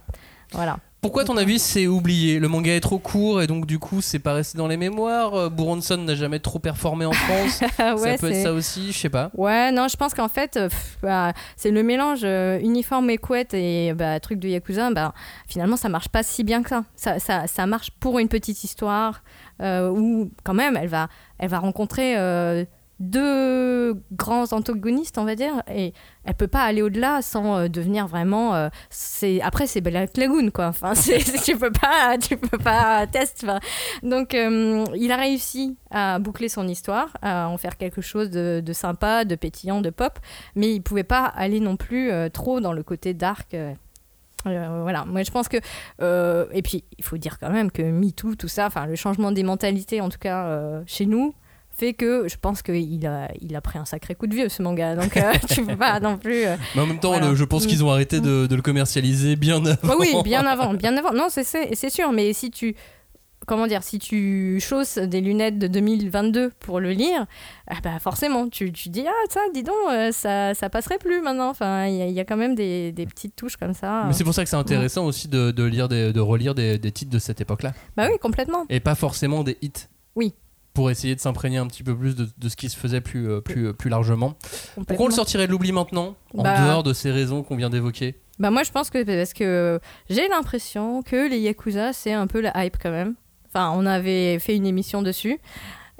Voilà. Pourquoi, à ton avis, c'est oublié? Le manga est trop court et donc, du coup, c'est pas resté dans les mémoires? Euh, Buronson n'a jamais trop performé en France. [laughs] Ouais, ça peut être ça aussi, je sais pas. Ouais, non, je pense qu'en fait, euh, pff, bah, c'est le mélange euh, uniforme et couette et bah, truc de Yakuza. Bah, finalement, ça marche pas si bien que ça. Ça, ça, ça marche pour une petite histoire euh, où, quand même, elle va, elle va rencontrer euh, deux grands antagonistes, on va dire, et elle peut pas aller au-delà sans euh, devenir vraiment. euh, c'est après, c'est Black Lagoon, quoi. Enfin, [laughs] tu peux pas, tu peux pas. Enfin, donc, euh, il a réussi à boucler son histoire, à en faire quelque chose de, sympa, de pétillant, de pop, mais il pouvait pas aller non plus trop dans le côté dark. voilà, moi je pense que. et puis, il faut dire quand même que MeToo, tout ça, enfin, le changement des mentalités, en tout cas chez nous, fait que je pense qu'il a, il a pris un sacré coup de vieux ce manga. Donc, euh, [laughs] tu peux pas non plus. euh, Mais en même temps, Voilà. le- je pense qu'ils ont arrêté de, de le commercialiser bien avant. bah oui, bien avant, bien avant. Non, c'est c'est c'est sûr, mais si tu comment dire, si tu chausses des lunettes de 2022 pour le lire, ah bah forcément, tu, tu dis ah ça, dis donc, euh, ça ça passerait plus maintenant. Enfin, il y, a- il y a quand même des, des petites touches comme ça. Mais c'est pour ça que c'est intéressant aussi de, de lire des, de relire des, des titres de cette époque-là. Bah oui, complètement. Et pas forcément des hits. Oui. Pour essayer de s'imprégner un petit peu plus de, de ce qui se faisait plus, euh, plus, euh, plus largement. Pourquoi on le sortirait de l'oubli maintenant En Bah- dehors de ces raisons qu'on vient d'évoquer? Bah moi je pense que parce que j'ai l'impression que les Yakuza c'est un peu la hype quand même. Enfin on avait fait une émission dessus.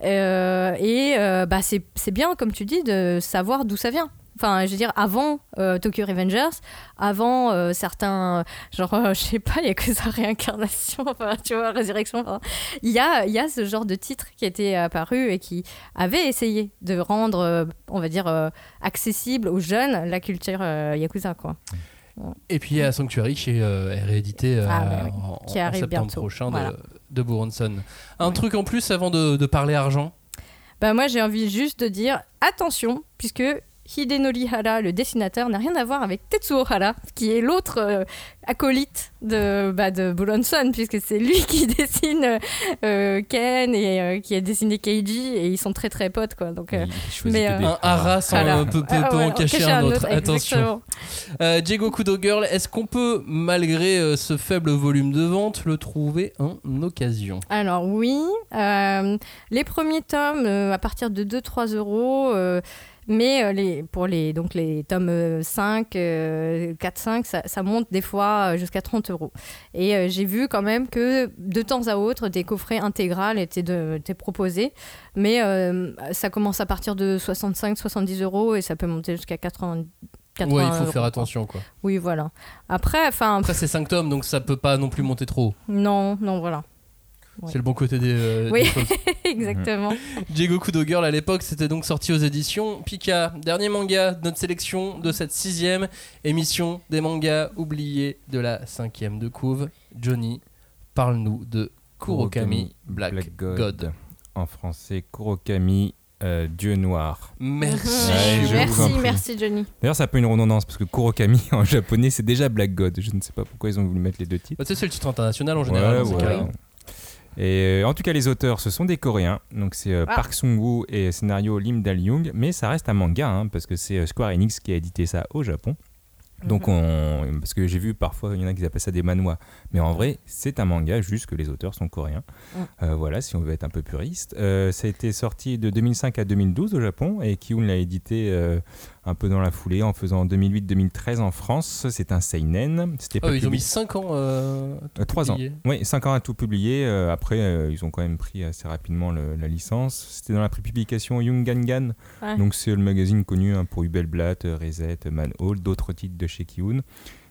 Euh, et euh, bah c'est bien comme tu dis de savoir d'où ça vient. Enfin, je veux dire, avant euh, Tokyo Revengers, avant euh, certains, genre, euh, [laughs] je sais pas, Yakuza Réincarnation, enfin, tu vois, Résurrection, enfin, il y a, il y a ce genre de titre qui était apparu et qui avait essayé de rendre, euh, on va dire, euh, accessible aux jeunes la culture euh, Yakuza, quoi. Et puis il y a Sanctuary qui est euh, réédité euh, Ah, ouais, en, Qui en arrive septembre bientôt. prochain Voilà. de, de Buronson. Un truc en plus avant de, de parler argent? Bah moi j'ai envie juste de dire attention puisque Hidenori Hara, le dessinateur, n'a rien à voir avec Tetsuo Hara, qui est l'autre euh, acolyte de, bah, de Buronson, puisque c'est lui [laughs] qui dessine euh, Ken et euh, qui a dessiné Keiji, et ils sont très très potes quoi. Donc, euh, mais, euh, Un hara sans, euh, peut- ah, ouais, en cacher un autre. Attention. Euh, Diego Kudo Girl, est-ce qu'on peut, malgré euh, ce faible volume de vente, le trouver en occasion? Alors oui, euh, les premiers tomes, euh, à partir de 2-3 euros, euh, Mais euh, les, pour les, donc les tomes euh, 5, euh, 4, 5, ça, ça monte des fois euh, jusqu'à 30 euros. Et euh, j'ai vu quand même que de temps à autre, des coffrets intégrales étaient, de, étaient proposés. Mais euh, ça commence à partir de 65, 70 euros et ça peut monter jusqu'à 80. 80 Ouais, il faut euros, faire attention quoi. Oui, voilà. Après, enfin, Après, c'est 5 tomes donc ça peut pas non plus monter trop. non, non, voilà. Ouais. C'est le bon côté des, euh, Oui. des choses. [laughs] Exactement. Diego Kudo Girl à l'époque, c'était donc sorti aux éditions Pika. Dernier manga de notre sélection de cette sixième émission des mangas oubliés de la cinquième de couve. Johnny, parle-nous de Kurokami Black, God. En français, Kurokami, euh, Dieu noir. Merci. Ouais, merci, merci Johnny. D'ailleurs, ça peut une redondance parce que Kurokami [laughs] en japonais, c'est déjà Black God. Je ne sais pas pourquoi ils ont voulu mettre les deux titres. Bah, tu sais, c'est le titre international en général. Ouais, dans ces voilà. cas-là. Et euh, en tout cas, les auteurs, ce sont des Coréens. Donc c'est euh, Ah. Park Sung-woo et scénario Lim Dal-young. Mais ça reste un manga, hein, parce que c'est euh, Square Enix qui a édité ça au Japon. Donc on, parce que j'ai vu parfois il y en a qui appellent ça des manhwa, mais en vrai c'est un manga juste que les auteurs sont coréens. Euh, voilà si on veut être un peu puriste. Euh, ça a été sorti de 2005 à 2012 au Japon et Kiun l'a édité euh, un peu dans la foulée en faisant 2008-2013 en France. C'est un seinen. C'était Ah ils ont mis 5 ans. Euh, à tout 3 ans. publier. Oui, 5 ans à tout publier. Euh, après, euh, ils ont quand même pris assez rapidement le- la licence. C'était dans la prépublication Young Gangan. Ouais. Donc, c'est le magazine connu hein, pour Hubelblatt, euh, Reset, Manhole, d'autres titres de chez Kiun.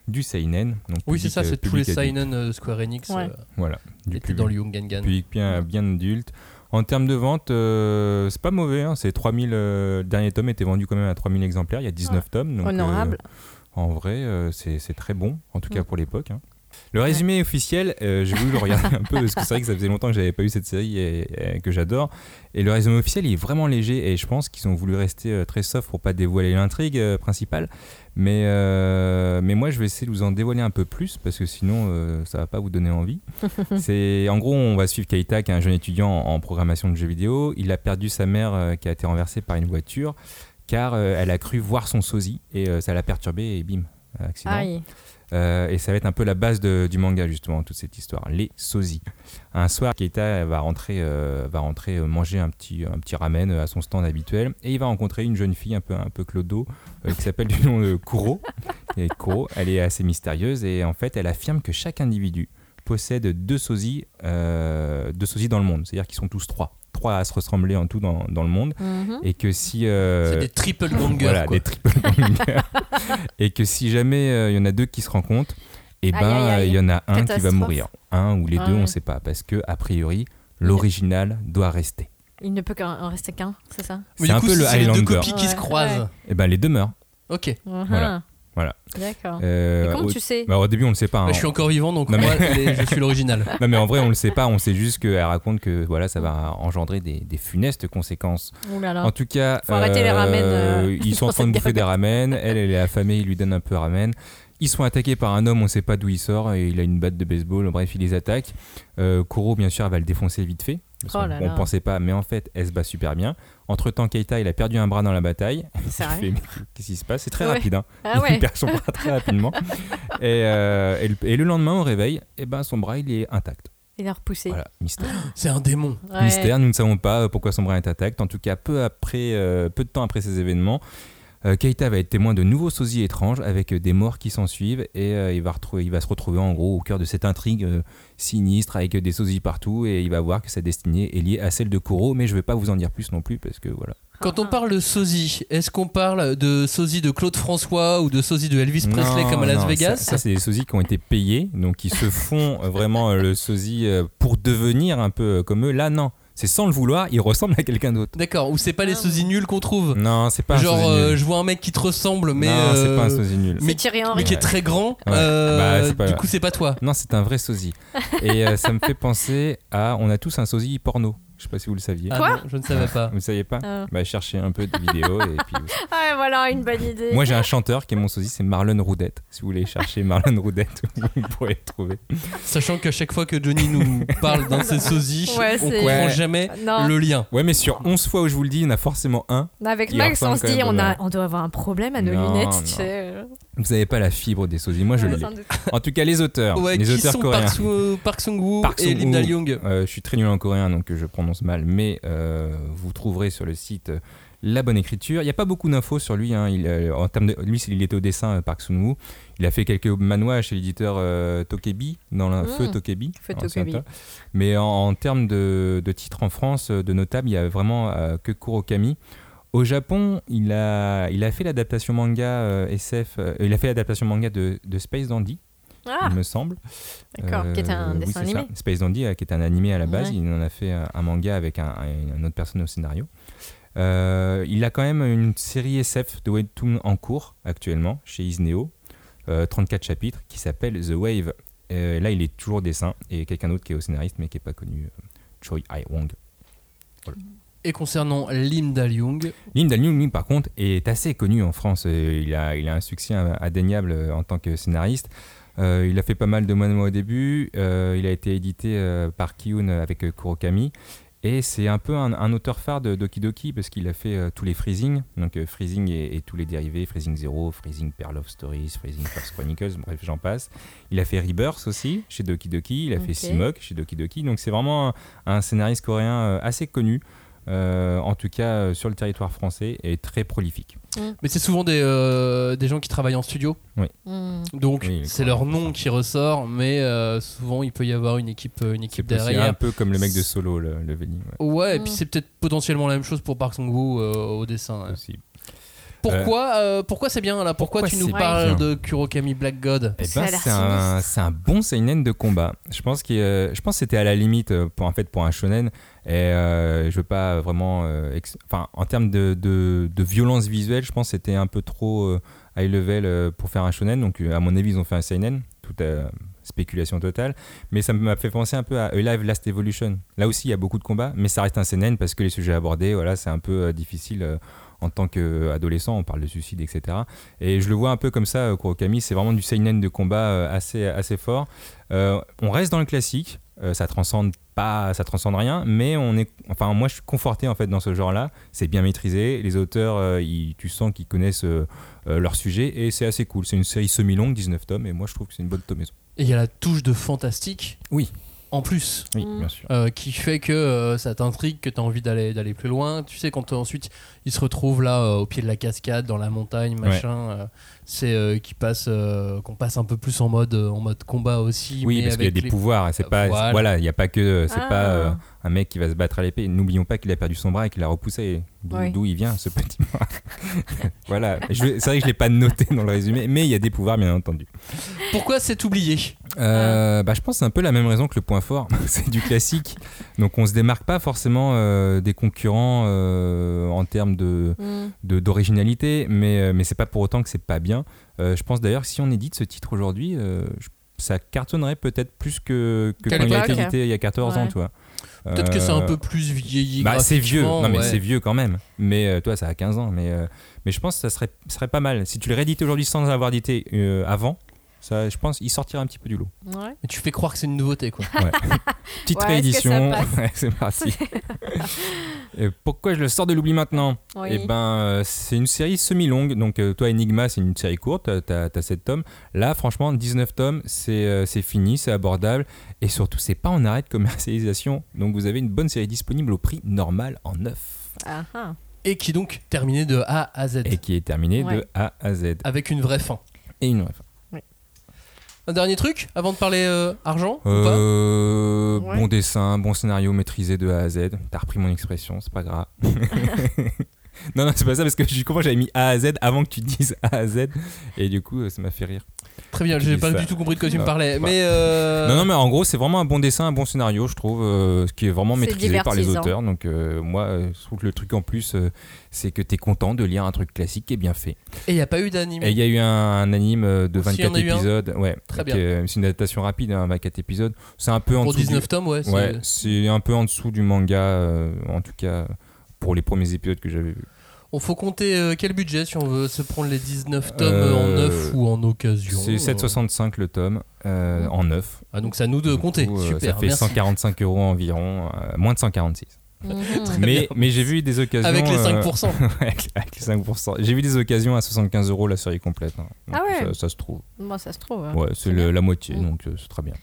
Du Seinen. Donc Oui, c'est ça, euh, c'est tous les. Seinen euh, Square Enix. Ouais. euh, Voilà. Du public, dans le Young public bien, bien adulte. En termes de vente, euh, c'est pas mauvais. Hein, c'est 3000. euh, le dernier tome était vendu quand même à 3000 exemplaires. Il y a 19 tomes. Donc, Honorable. euh, en vrai, euh, c'est c'est très bon, en tout cas Mm. pour l'époque. hein. Le résumé officiel, euh, j'ai voulu le regarder [laughs] un peu parce que c'est vrai que ça faisait longtemps que j'avais pas eu cette série et, et que j'adore. Et le résumé officiel, il est vraiment léger et je pense qu'ils ont voulu rester euh, très soft pour pas dévoiler l'intrigue euh, principale. Mais, euh, mais moi, je vais essayer de vous en dévoiler un peu plus parce que sinon, euh, ça va pas vous donner envie. [laughs] c'est en gros, on va suivre Keita, qui est un jeune étudiant en, en programmation de jeux vidéo. Il a perdu sa mère qui a été renversée par une voiture car elle a cru voir son sosie et ça l'a perturbé et bim, accident. Aïe. Euh, et ça va être un peu la base de- du manga justement toute cette histoire. Les sosies. Un soir Keita va rentrer euh, va rentrer euh, manger un petit un petit ramen à son stand habituel. Et il va rencontrer une jeune fille un peu un peu clodo euh, qui s'appelle du nom de Kuro. [laughs] Et Kuro elle est assez mystérieuse. Et en fait elle affirme que chaque individu possède deux sosies deux sosies dans le monde. C'est à dire qu'ils sont tous trois trois à se ressembler en tout dans, dans le monde Mhm. et que si euh, C'est des triple bangers. voilà, quoi. des triple bangers. [laughs] et que si jamais euh, il y en a deux qui se rencontrent, et ben aïe, aïe. il y en a un qui va mourir, un ou les Ah deux, on ouais. sait pas, parce que a priori l'original doit rester. Il ne peut qu'en en rester qu'un, c'est ça? Mais C'est du un coup, peu si le c'est les deux Highlander. copies qui se Ouais, croisent. ouais. Et ben les deux meurent. Ok. Voilà. Voilà. D'accord. Euh, comment au, tu sais bah, au début on le sait pas. Bah, hein. je suis encore vivant donc Non, mais- moi les- je suis l'original. [laughs] Non mais en vrai on le sait pas, on sait juste qu'elle raconte que voilà ça va engendrer des, des funestes conséquences. Ouh là là. En tout cas, Faut arrêter les ramen, euh, ils sont [laughs] en train de bouffer des ramen. Elle, elle est affamée, il lui donne un peu de ramen. Ils sont attaqués par un homme, on ne sait pas d'où il sort, et il a une batte de baseball. Bref, il les attaque. Euh, Kuro, bien sûr, elle va le défoncer vite fait. Oh on là. pensait pas, mais en fait, elle se bat super bien. Entre temps, Keita, il a perdu un bras dans la bataille. [laughs] Qu'est-ce qui se passe? C'est très Ouais. rapide. Hein. Ah ouais. [laughs] Il perd son bras très rapidement. [laughs] Et, euh, et le, et le lendemain, au réveil, eh ben, son bras il est intact. Il a repoussé. Voilà, mystère. [gasps] C'est un démon. Ouais. Mystère, nous ne savons pas euh, pourquoi son bras est intact. En tout cas, peu, après, euh, peu de temps après ces événements, Keita va être témoin de nouveaux sosies étranges avec euh, des morts qui s'en suivent et euh, il, va retrouver, il va se retrouver en gros au cœur de cette intrigue euh, sinistre avec euh, des sosies partout et il va voir que sa destinée est liée à celle de Kuro, mais je ne vais pas vous en dire plus non plus parce que voilà. Quand on parle de sosie, est-ce qu'on parle de sosie de Claude François ou de sosie de Elvis Presley Non, comme à Las non, Vegas Ça, ça, c'est des sosies qui ont été payés, donc qui se font euh, vraiment euh, le sosie euh, pour devenir un peu euh, comme eux. Là, non. C'est sans le vouloir, il ressemble à quelqu'un d'autre. D'accord, ou c'est pas les Ah. sosies nuls qu'on trouve Non, c'est pas un Genre, sosie euh, nul. je vois un mec qui te ressemble, mais. non, c'est euh, pas un sosie nul. mais- C'est Thierry Henry. mais qui est très grand. Ouais. euh, Bah, c'est pas- du coup, c'est pas toi. Non, c'est un vrai sosie. Et euh, ça me fait penser à. On a tous un sosie porno. Je sais pas si vous le saviez. Ah Quoi non, je ne savais pas. Vous ne saviez pas Ah. Bah, cherchez un peu de vidéos et puis. vous- [laughs] Ah, voilà, une bonne idée. Moi, j'ai un chanteur qui est mon sosie, c'est Marlon Roudette. Si vous voulez chercher [laughs] Marlon Roudette, [laughs] vous pourrez le trouver. Sachant qu'à chaque fois que Johnny nous parle d'un de ses sosies, Ouais, on c'est- comprend Ouais. jamais Non. le lien. Ouais, mais sur 11 fois où je vous le dis, il y en a forcément un. Avec Max, on se dit, on, a, on doit avoir un problème à nos Non, lunettes. non. Tu sais. euh. Vous n'avez pas la fibre des sosies. Moi, je Ouais, l'ai. En tout cas, les auteurs. Ouais, les qui auteurs sont coréens. Park, Sung- Park Sung-woo et Lim. Dal-young Euh, je suis très nul en coréen, donc je prononce mal, mais euh, vous trouverez sur le site euh, la bonne écriture. Il n'y a pas beaucoup d'infos sur lui. hein. Il, euh, en termes de, lui, il était au dessin, euh, Park Sun-woo. Il a fait quelques manhwas chez l'éditeur euh, Tokebi, dans le Mmh. Feu Tokebi. Feu Tokebi. Mais en, en termes de, de titres en France, de notables, il y a vraiment que Kurokami. Au Japon, il a, il a fait l'adaptation manga SF, il a fait l'adaptation manga de, de Space Dandy, Ah, il me semble. d'accord, qui est un Euh, oui, dessin ça. animé. Space Dandy, euh, qui est un animé à la base, Ouais. il en a fait euh, un manga avec un, un- une autre personne au scénario. Euh, il a quand même une série SF de webtoon en cours actuellement chez Isneo, euh, 34 chapitres, qui s'appelle The Wave. Euh, là, il est toujours dessin et quelqu'un d'autre qui est au scénariste mais qui n'est pas connu, euh, Choi Ai Wong. Et concernant Lim Dal-young, Daniel, lui, par contre, est assez connu en France. Il a, il a un succès indéniable en tant que scénariste. Euh, il a fait pas mal de manhwa au début. Euh, il a été édité euh, par Kiyun avec Kurokami. Et c'est un peu un, un auteur phare de Doki Doki parce qu'il a fait tous les Freezing, donc Freezing et, et tous les dérivés, Freezing Zero, Freezing Pearl of Stories, Freezing First Chronicles, bref, j'en passe. Il a fait Rebirth aussi chez Doki Doki, il a fait Simok chez Doki Doki, donc c'est vraiment un, un scénariste coréen assez connu. Euh, en tout cas euh, sur le territoire français, et très prolifique. mais c'est souvent des, euh, des gens qui travaillent en studio. Hmm. Donc Oui, c'est leur nom qui ressort, mais euh, souvent il peut y avoir une équipe, une équipe C'est un derrière. peu comme le mec de Solo, le, le Veni, ouais, Ouais, et Mm. puis c'est peut-être potentiellement la même chose pour Park Sang-woo euh, au dessin. aussi. Pourquoi, euh, pourquoi c'est bien là? Pourquoi, pourquoi tu nous parles bien? de Kurokami Black God? Eh ben, c'est un, sinistre. c'est un bon seinen de combat. Je pense que je pense que c'était à la limite euh, pour en fait pour un shonen. Et euh, je veux pas vraiment, euh, ex- enfin en termes de, de, de violence visuelle, je pense que c'était un peu trop euh, high level euh, pour faire un shonen. Donc euh, à mon avis ils ont fait un seinen, toute euh, spéculation totale. Mais ça m'a fait penser un peu à Alive Last Evolution. Là aussi il y a beaucoup de combats, mais ça reste un seinen parce que les sujets abordés, voilà, c'est un peu euh, difficile. euh, en tant qu'adolescent, on parle de suicide, etc. Et je le vois un peu comme ça, euh, Kurokami, c'est vraiment du seinen de combat euh, assez, assez fort. Euh, on reste dans le classique, euh, ça transcende pas, ça transcende rien, mais on est, enfin moi je suis conforté en fait dans ce genre-là. C'est bien maîtrisé, les auteurs, euh, ils- tu sens qu'ils connaissent leur sujet et c'est assez cool. C'est une série semi-longue, 19 tomes, et moi je trouve que c'est une bonne tomaison. Et il y a la touche de fantastique. Oui. En plus. Oui, bien sûr. euh, qui fait que euh, ça t'intrigue, que tu as envie d'aller d'aller plus loin. Tu sais, quand ensuite il se retrouve là euh, au pied de la cascade, dans la montagne, machin, euh, c'est euh, qu'il passe, euh, qu'on passe un peu plus en mode, en mode combat aussi. Oui, mais parce qu'il y a des les- pouvoirs. C'est pas, Voilà. voilà, il n'y a pas que, c'est Ah. pas euh, un mec qui va se battre à l'épée. N'oublions pas qu'il a perdu son bras et qu'il a repoussé. D'où Oui. d'où il vient ce petit bras. [laughs] voilà. Je- C'est vrai que je l'ai pas noté dans le résumé, mais il y a des pouvoirs bien entendu. Pourquoi c'est oublié? Euh, bah, je pense que c'est un peu la même raison que le point fort. [laughs] c'est du classique. Donc on se démarque pas forcément euh, des concurrents euh, en termes de Hmm. de- d'originalité, mais, euh, mais c'est pas pour autant que c'est pas bien. Euh, je pense d'ailleurs que si on édite ce titre aujourd'hui, euh, ça cartonnerait peut-être plus que, que quand il a été édité il y a 14 ans, tu vois. Peut-être que c'est un peu plus vieilli. Bah, c'est vieux, non mais ouais. c'est vieux quand même. Mais euh, toi, ça a 15 ans. Mais, euh, mais je pense que ça serait, serait pas mal. Si tu le réédites aujourd'hui sans avoir édité euh, avant, ça, je pense qu'il sortirait un petit peu du lot. Ouais. Mais tu fais croire que c'est une nouveauté, quoi. Ouais. [laughs] Petite Ouais, réédition, [laughs] c'est parti. [laughs] Et pourquoi je le sors de l'oubli maintenant Oui. Eh ben, euh, c'est une série semi-longue. Donc, euh, toi, Enigma, c'est une série courte. T'as as 7 tomes. Là, franchement, 19 tomes, c'est euh, c'est fini, c'est abordable. Et surtout, c'est pas en arrêt de commercialisation. Donc, vous avez une bonne série disponible au prix normal en neuf. Ah, ah. Et qui donc terminé de A à Z. Et qui est terminé Ouais. de A à Z. Avec une vraie fin. Et une vraie fin. Un dernier truc avant de parler euh, argent ou pas? Euh, Ouais. Bon dessin, bon scénario maîtrisé de A à Z. T'as repris mon expression, c'est pas grave. [laughs] [laughs] non, non, c'est pas ça parce que je comprends, j'avais mis A à Z avant que tu dises A à Z. Et du coup, ça m'a fait rire. Très bien, j'ai pas ça. du tout compris de quoi tu me parlais. bah. Mais euh, Non, non, mais en gros, c'est vraiment un bon dessin, un bon scénario, je trouve, euh, ce qui est vraiment C'est maîtrisé par les auteurs. Donc, euh, moi, je trouve que le truc en plus, euh, c'est que t'es content de lire un truc classique qui est bien fait. Et il n'y a pas eu d'anime. Et il y a eu un, un anime de Aussi, il y en 24 a eu un épisodes. Ouais, Très bien. est- C'est une adaptation rapide, hein, 24 épisodes. C'est un peu en Pour dessous. du- 19 tomes, ouais. c'est- Ouais, c'est un peu en dessous du manga, euh, en tout cas pour les premiers épisodes que j'avais vus. On faut compter euh, quel budget si on veut se prendre les 19 tomes Euh, en neuf ou en occasion. C'est 7,65 le tome, euh, en neuf. Ah, donc c'est à nous de Du compter. coup, euh, Super, ça fait merci. 145 euros environ, euh, moins de 146. Mhm. [laughs] mais mais j'ai vu des occasions. Avec les euh, 5%. [laughs] avec, avec les 5%. J'ai vu des occasions à 75 euros la série complète. hein. Donc Ah ouais ça, ça se trouve. Bon, ça se trouve. hein. Ouais, c'est la moitié, Mm. donc euh, c'est très bien.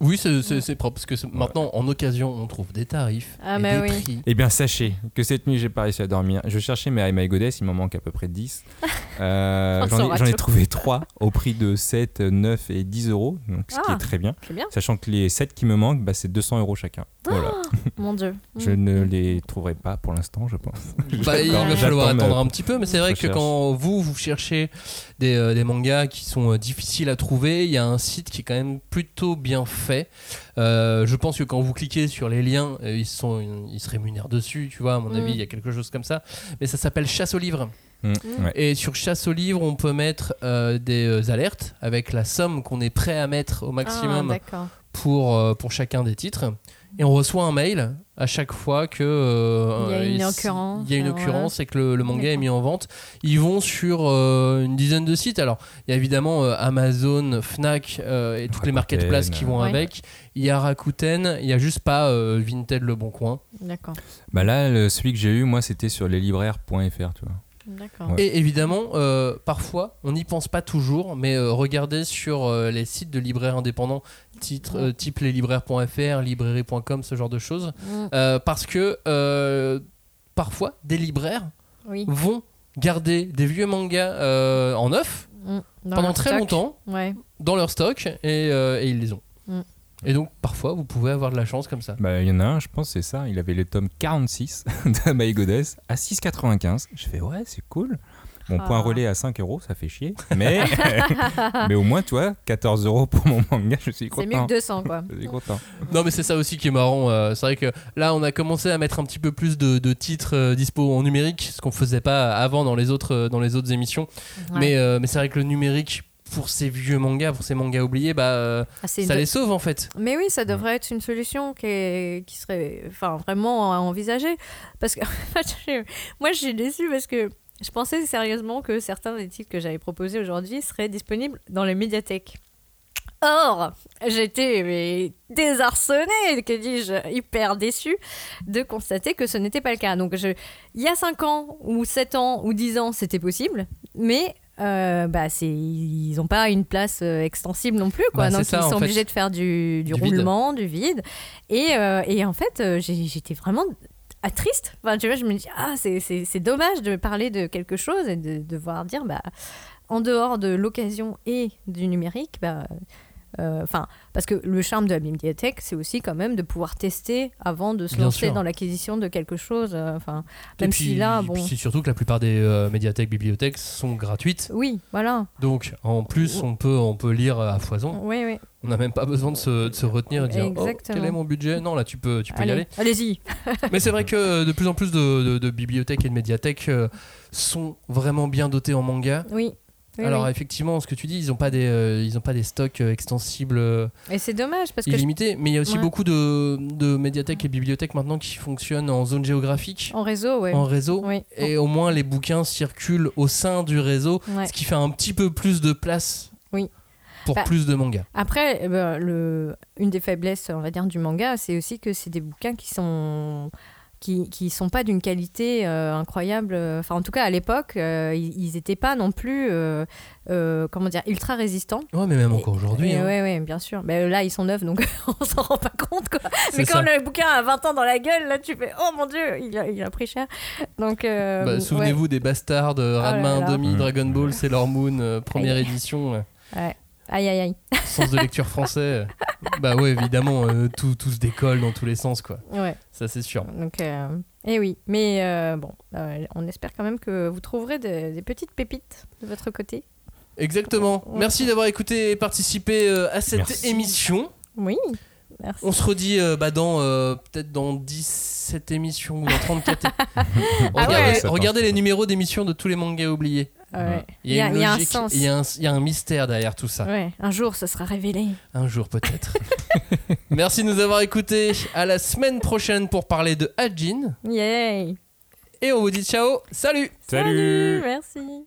Oui, c'est- propre parce que maintenant en occasion on trouve des tarifs Ah, et mais des oui. prix. Eh bien, sachez que cette nuit, j'ai pas réussi à dormir. Je cherchais mes My Goddess, il m'en manque à peu près 10. [laughs] Euh, J'en ai, trouvé 3 au prix de 7, 9 et 10 euros, donc ce qui Ah. est très bien. Sachant que les 7 qui me manquent, bah, c'est 200 euros chacun. Voilà. [laughs] Mon Dieu. [laughs] Je ne les trouverai pas pour l'instant, je pense. Bah, il va falloir attendre un petit peu, mais c'est vrai que quand vous, vous cherchez des, euh, des mangas qui sont euh, difficiles à trouver, il y a un site qui est quand même plutôt bien fait. Euh, je pense que quand vous cliquez sur les liens, euh, ils, sont, ils se rémunèrent dessus, tu vois, à mon Mm. avis, il y a quelque chose comme ça. Mais ça s'appelle Chasse aux livres. Mm, ouais. Et sur Chasse aux livres, on peut mettre euh, des alertes avec la somme qu'on est prêt à mettre au Ah, maximum d'accord. pour, euh, pour chacun des titres. Et on reçoit un mail à chaque fois que euh, Il y a une s- occurrence, il y a une euh, occurrence et que le, le manga est mis en vente. Ils vont sur euh, une dizaine de sites. Alors, il y a évidemment euh, Amazon, Fnac euh, et toutes les marketplaces qui vont Ouais. avec. Il y a Rakuten, il y a juste pas euh, Vinted Le Bon Coin. D'accord. Bah là, le- celui que j'ai eu, moi, c'était sur leslibraires.fr, tu vois. D'accord. Ouais. Et évidemment, euh, parfois, on n'y pense pas toujours, mais euh, regardez sur euh, les sites de libraires indépendants, titre, type leslibraires.fr, librairie.com, ce genre de choses. Mm. Parce que parfois, des libraires Oui. vont garder des vieux mangas en neuf Mm. Pendant très stock. longtemps Ouais. dans leur stock et, et ils les ont. Mm. Et donc, parfois, vous pouvez avoir de la chance comme ça. Bah, il y en a un, je pense, c'est ça. Il avait le tome 46 [laughs] de My Goddess à 6,95. Je fais, ouais, c'est cool. Mon point Ah. relais à 5 euros, ça fait chier. Mais, [laughs] mais au moins, toi, 14 euros pour mon manga, je suis C'est mieux content. que 200, quoi. Je suis content. Non, mais c'est ça aussi qui est marrant. euh, c'est vrai que là, on a commencé à mettre un petit peu plus de, de titres euh, dispo en numérique, ce qu'on faisait pas avant dans les autres, euh, dans les autres émissions. Ouais. Mais, euh, mais c'est vrai que le numérique, pour ces vieux mangas, pour ces mangas oubliés, bah, euh, Ah, ça les sauve en fait. Mais oui, ça devrait être une solution qui, est- qui serait enfin, vraiment à envisager. Parce que [laughs] moi, je suis déçue parce que je pensais sérieusement que certains des titres que j'avais proposés aujourd'hui seraient disponibles dans les médiathèques. Or, j'étais désarçonnée, que dis-je, hyper déçue de constater que ce n'était pas le cas. Donc, je, il y a 5 ans, ou 7 ans, ou 10 ans, c'était possible, mais euh, bah, c'est, ils n'ont pas une place euh, extensible non plus. Quoi. Bah, Donc, ça, ils sont fait. obligés de faire du, du Du vide. roulement, du vide. Et, euh, et en fait, j'étais vraiment triste. Enfin, tu vois, je me dis, ah, c'est, dommage de parler de quelque chose et de devoir dire, bah, en dehors de l'occasion et du numérique, bah, euh, enfin, parce que le charme de la bibliothèque, c'est aussi quand même de pouvoir tester avant de se Bien lancer sûr. dans l'acquisition de quelque chose. euh, Enfin, Et même puis, si là, puis bon, c'est surtout que la plupart des euh, médiathèques, bibliothèques sont gratuites. oui, voilà, Donc en plus, on peut, on peut lire à foison. oui, oui. On n'a même pas besoin de se, de se retenir et de dire oh, quel est mon budget? Non, là tu peux, tu peux y aller. allez-y. [laughs] Mais c'est vrai que de plus en plus de, de- de bibliothèques et de médiathèques euh, sont vraiment bien dotées en manga. Oui. Oui, Alors oui. effectivement, ce que tu dis, ils n'ont pas des, euh, ils ont pas des stocks euh, extensibles euh, Et c'est dommage parce que je- illimités, mais il y a aussi Ouais. beaucoup de, de médiathèques et bibliothèques maintenant qui fonctionnent en zone géographique, en réseau, ouais. en réseau, Oui. et au moins les bouquins circulent au sein du réseau, Ouais. ce qui fait un petit peu plus de place Oui. pour Bah, plus de mangas. Après, eh ben, le, une des faiblesses, on va dire, du manga, c'est aussi que c'est des bouquins qui sont qui, qui sont pas d'une qualité euh, incroyable. Enfin, en tout cas, à l'époque, euh, ils n'étaient pas non plus, euh, euh, comment dire, ultra résistants. Ouais, mais même encore aujourd'hui. Hein. ouais, ouais, bien sûr. Mais là, ils sont neufs, donc [laughs] on s'en rend pas compte, quoi. Mais quand ça. le bouquin a 20 ans dans la gueule, là, tu fais, oh mon dieu, il a, il a pris cher. Donc, euh, Bah, ouais. Souvenez-vous des Bastards, euh, là Ranma là. 1,5, Mm. Dragon Ball, Sailor Moon, euh, première édition, Ouais. Aïe, aïe, aïe. [laughs] sens de lecture français. euh. bah ouais, évidemment, euh, tout, tout se décolle dans tous les sens, quoi. Ouais. Ça, c'est sûr. Donc, euh, eh oui, mais euh, bon, euh, on espère quand même que vous trouverez des, des petites pépites de votre côté. Exactement. Ouais. Merci d'avoir écouté et participé euh, à cette Merci. émission. Oui, merci. On se redit euh, bah, dans euh, peut-être dans 17 émissions ou dans 34. [laughs] Ah regardez, ouais. regardez les numéros d'émissions de tous les mangas oubliés. Ouais. Il y a, une il y a un logique, sens. il y a un, il y a un mystère derrière tout ça. Ouais, un jour, ce sera révélé. Un jour peut-être. [laughs] Merci de nous avoir écoutés. À la semaine prochaine pour parler de Hajin. Yay Et on vous dit ciao. Salut Salut Merci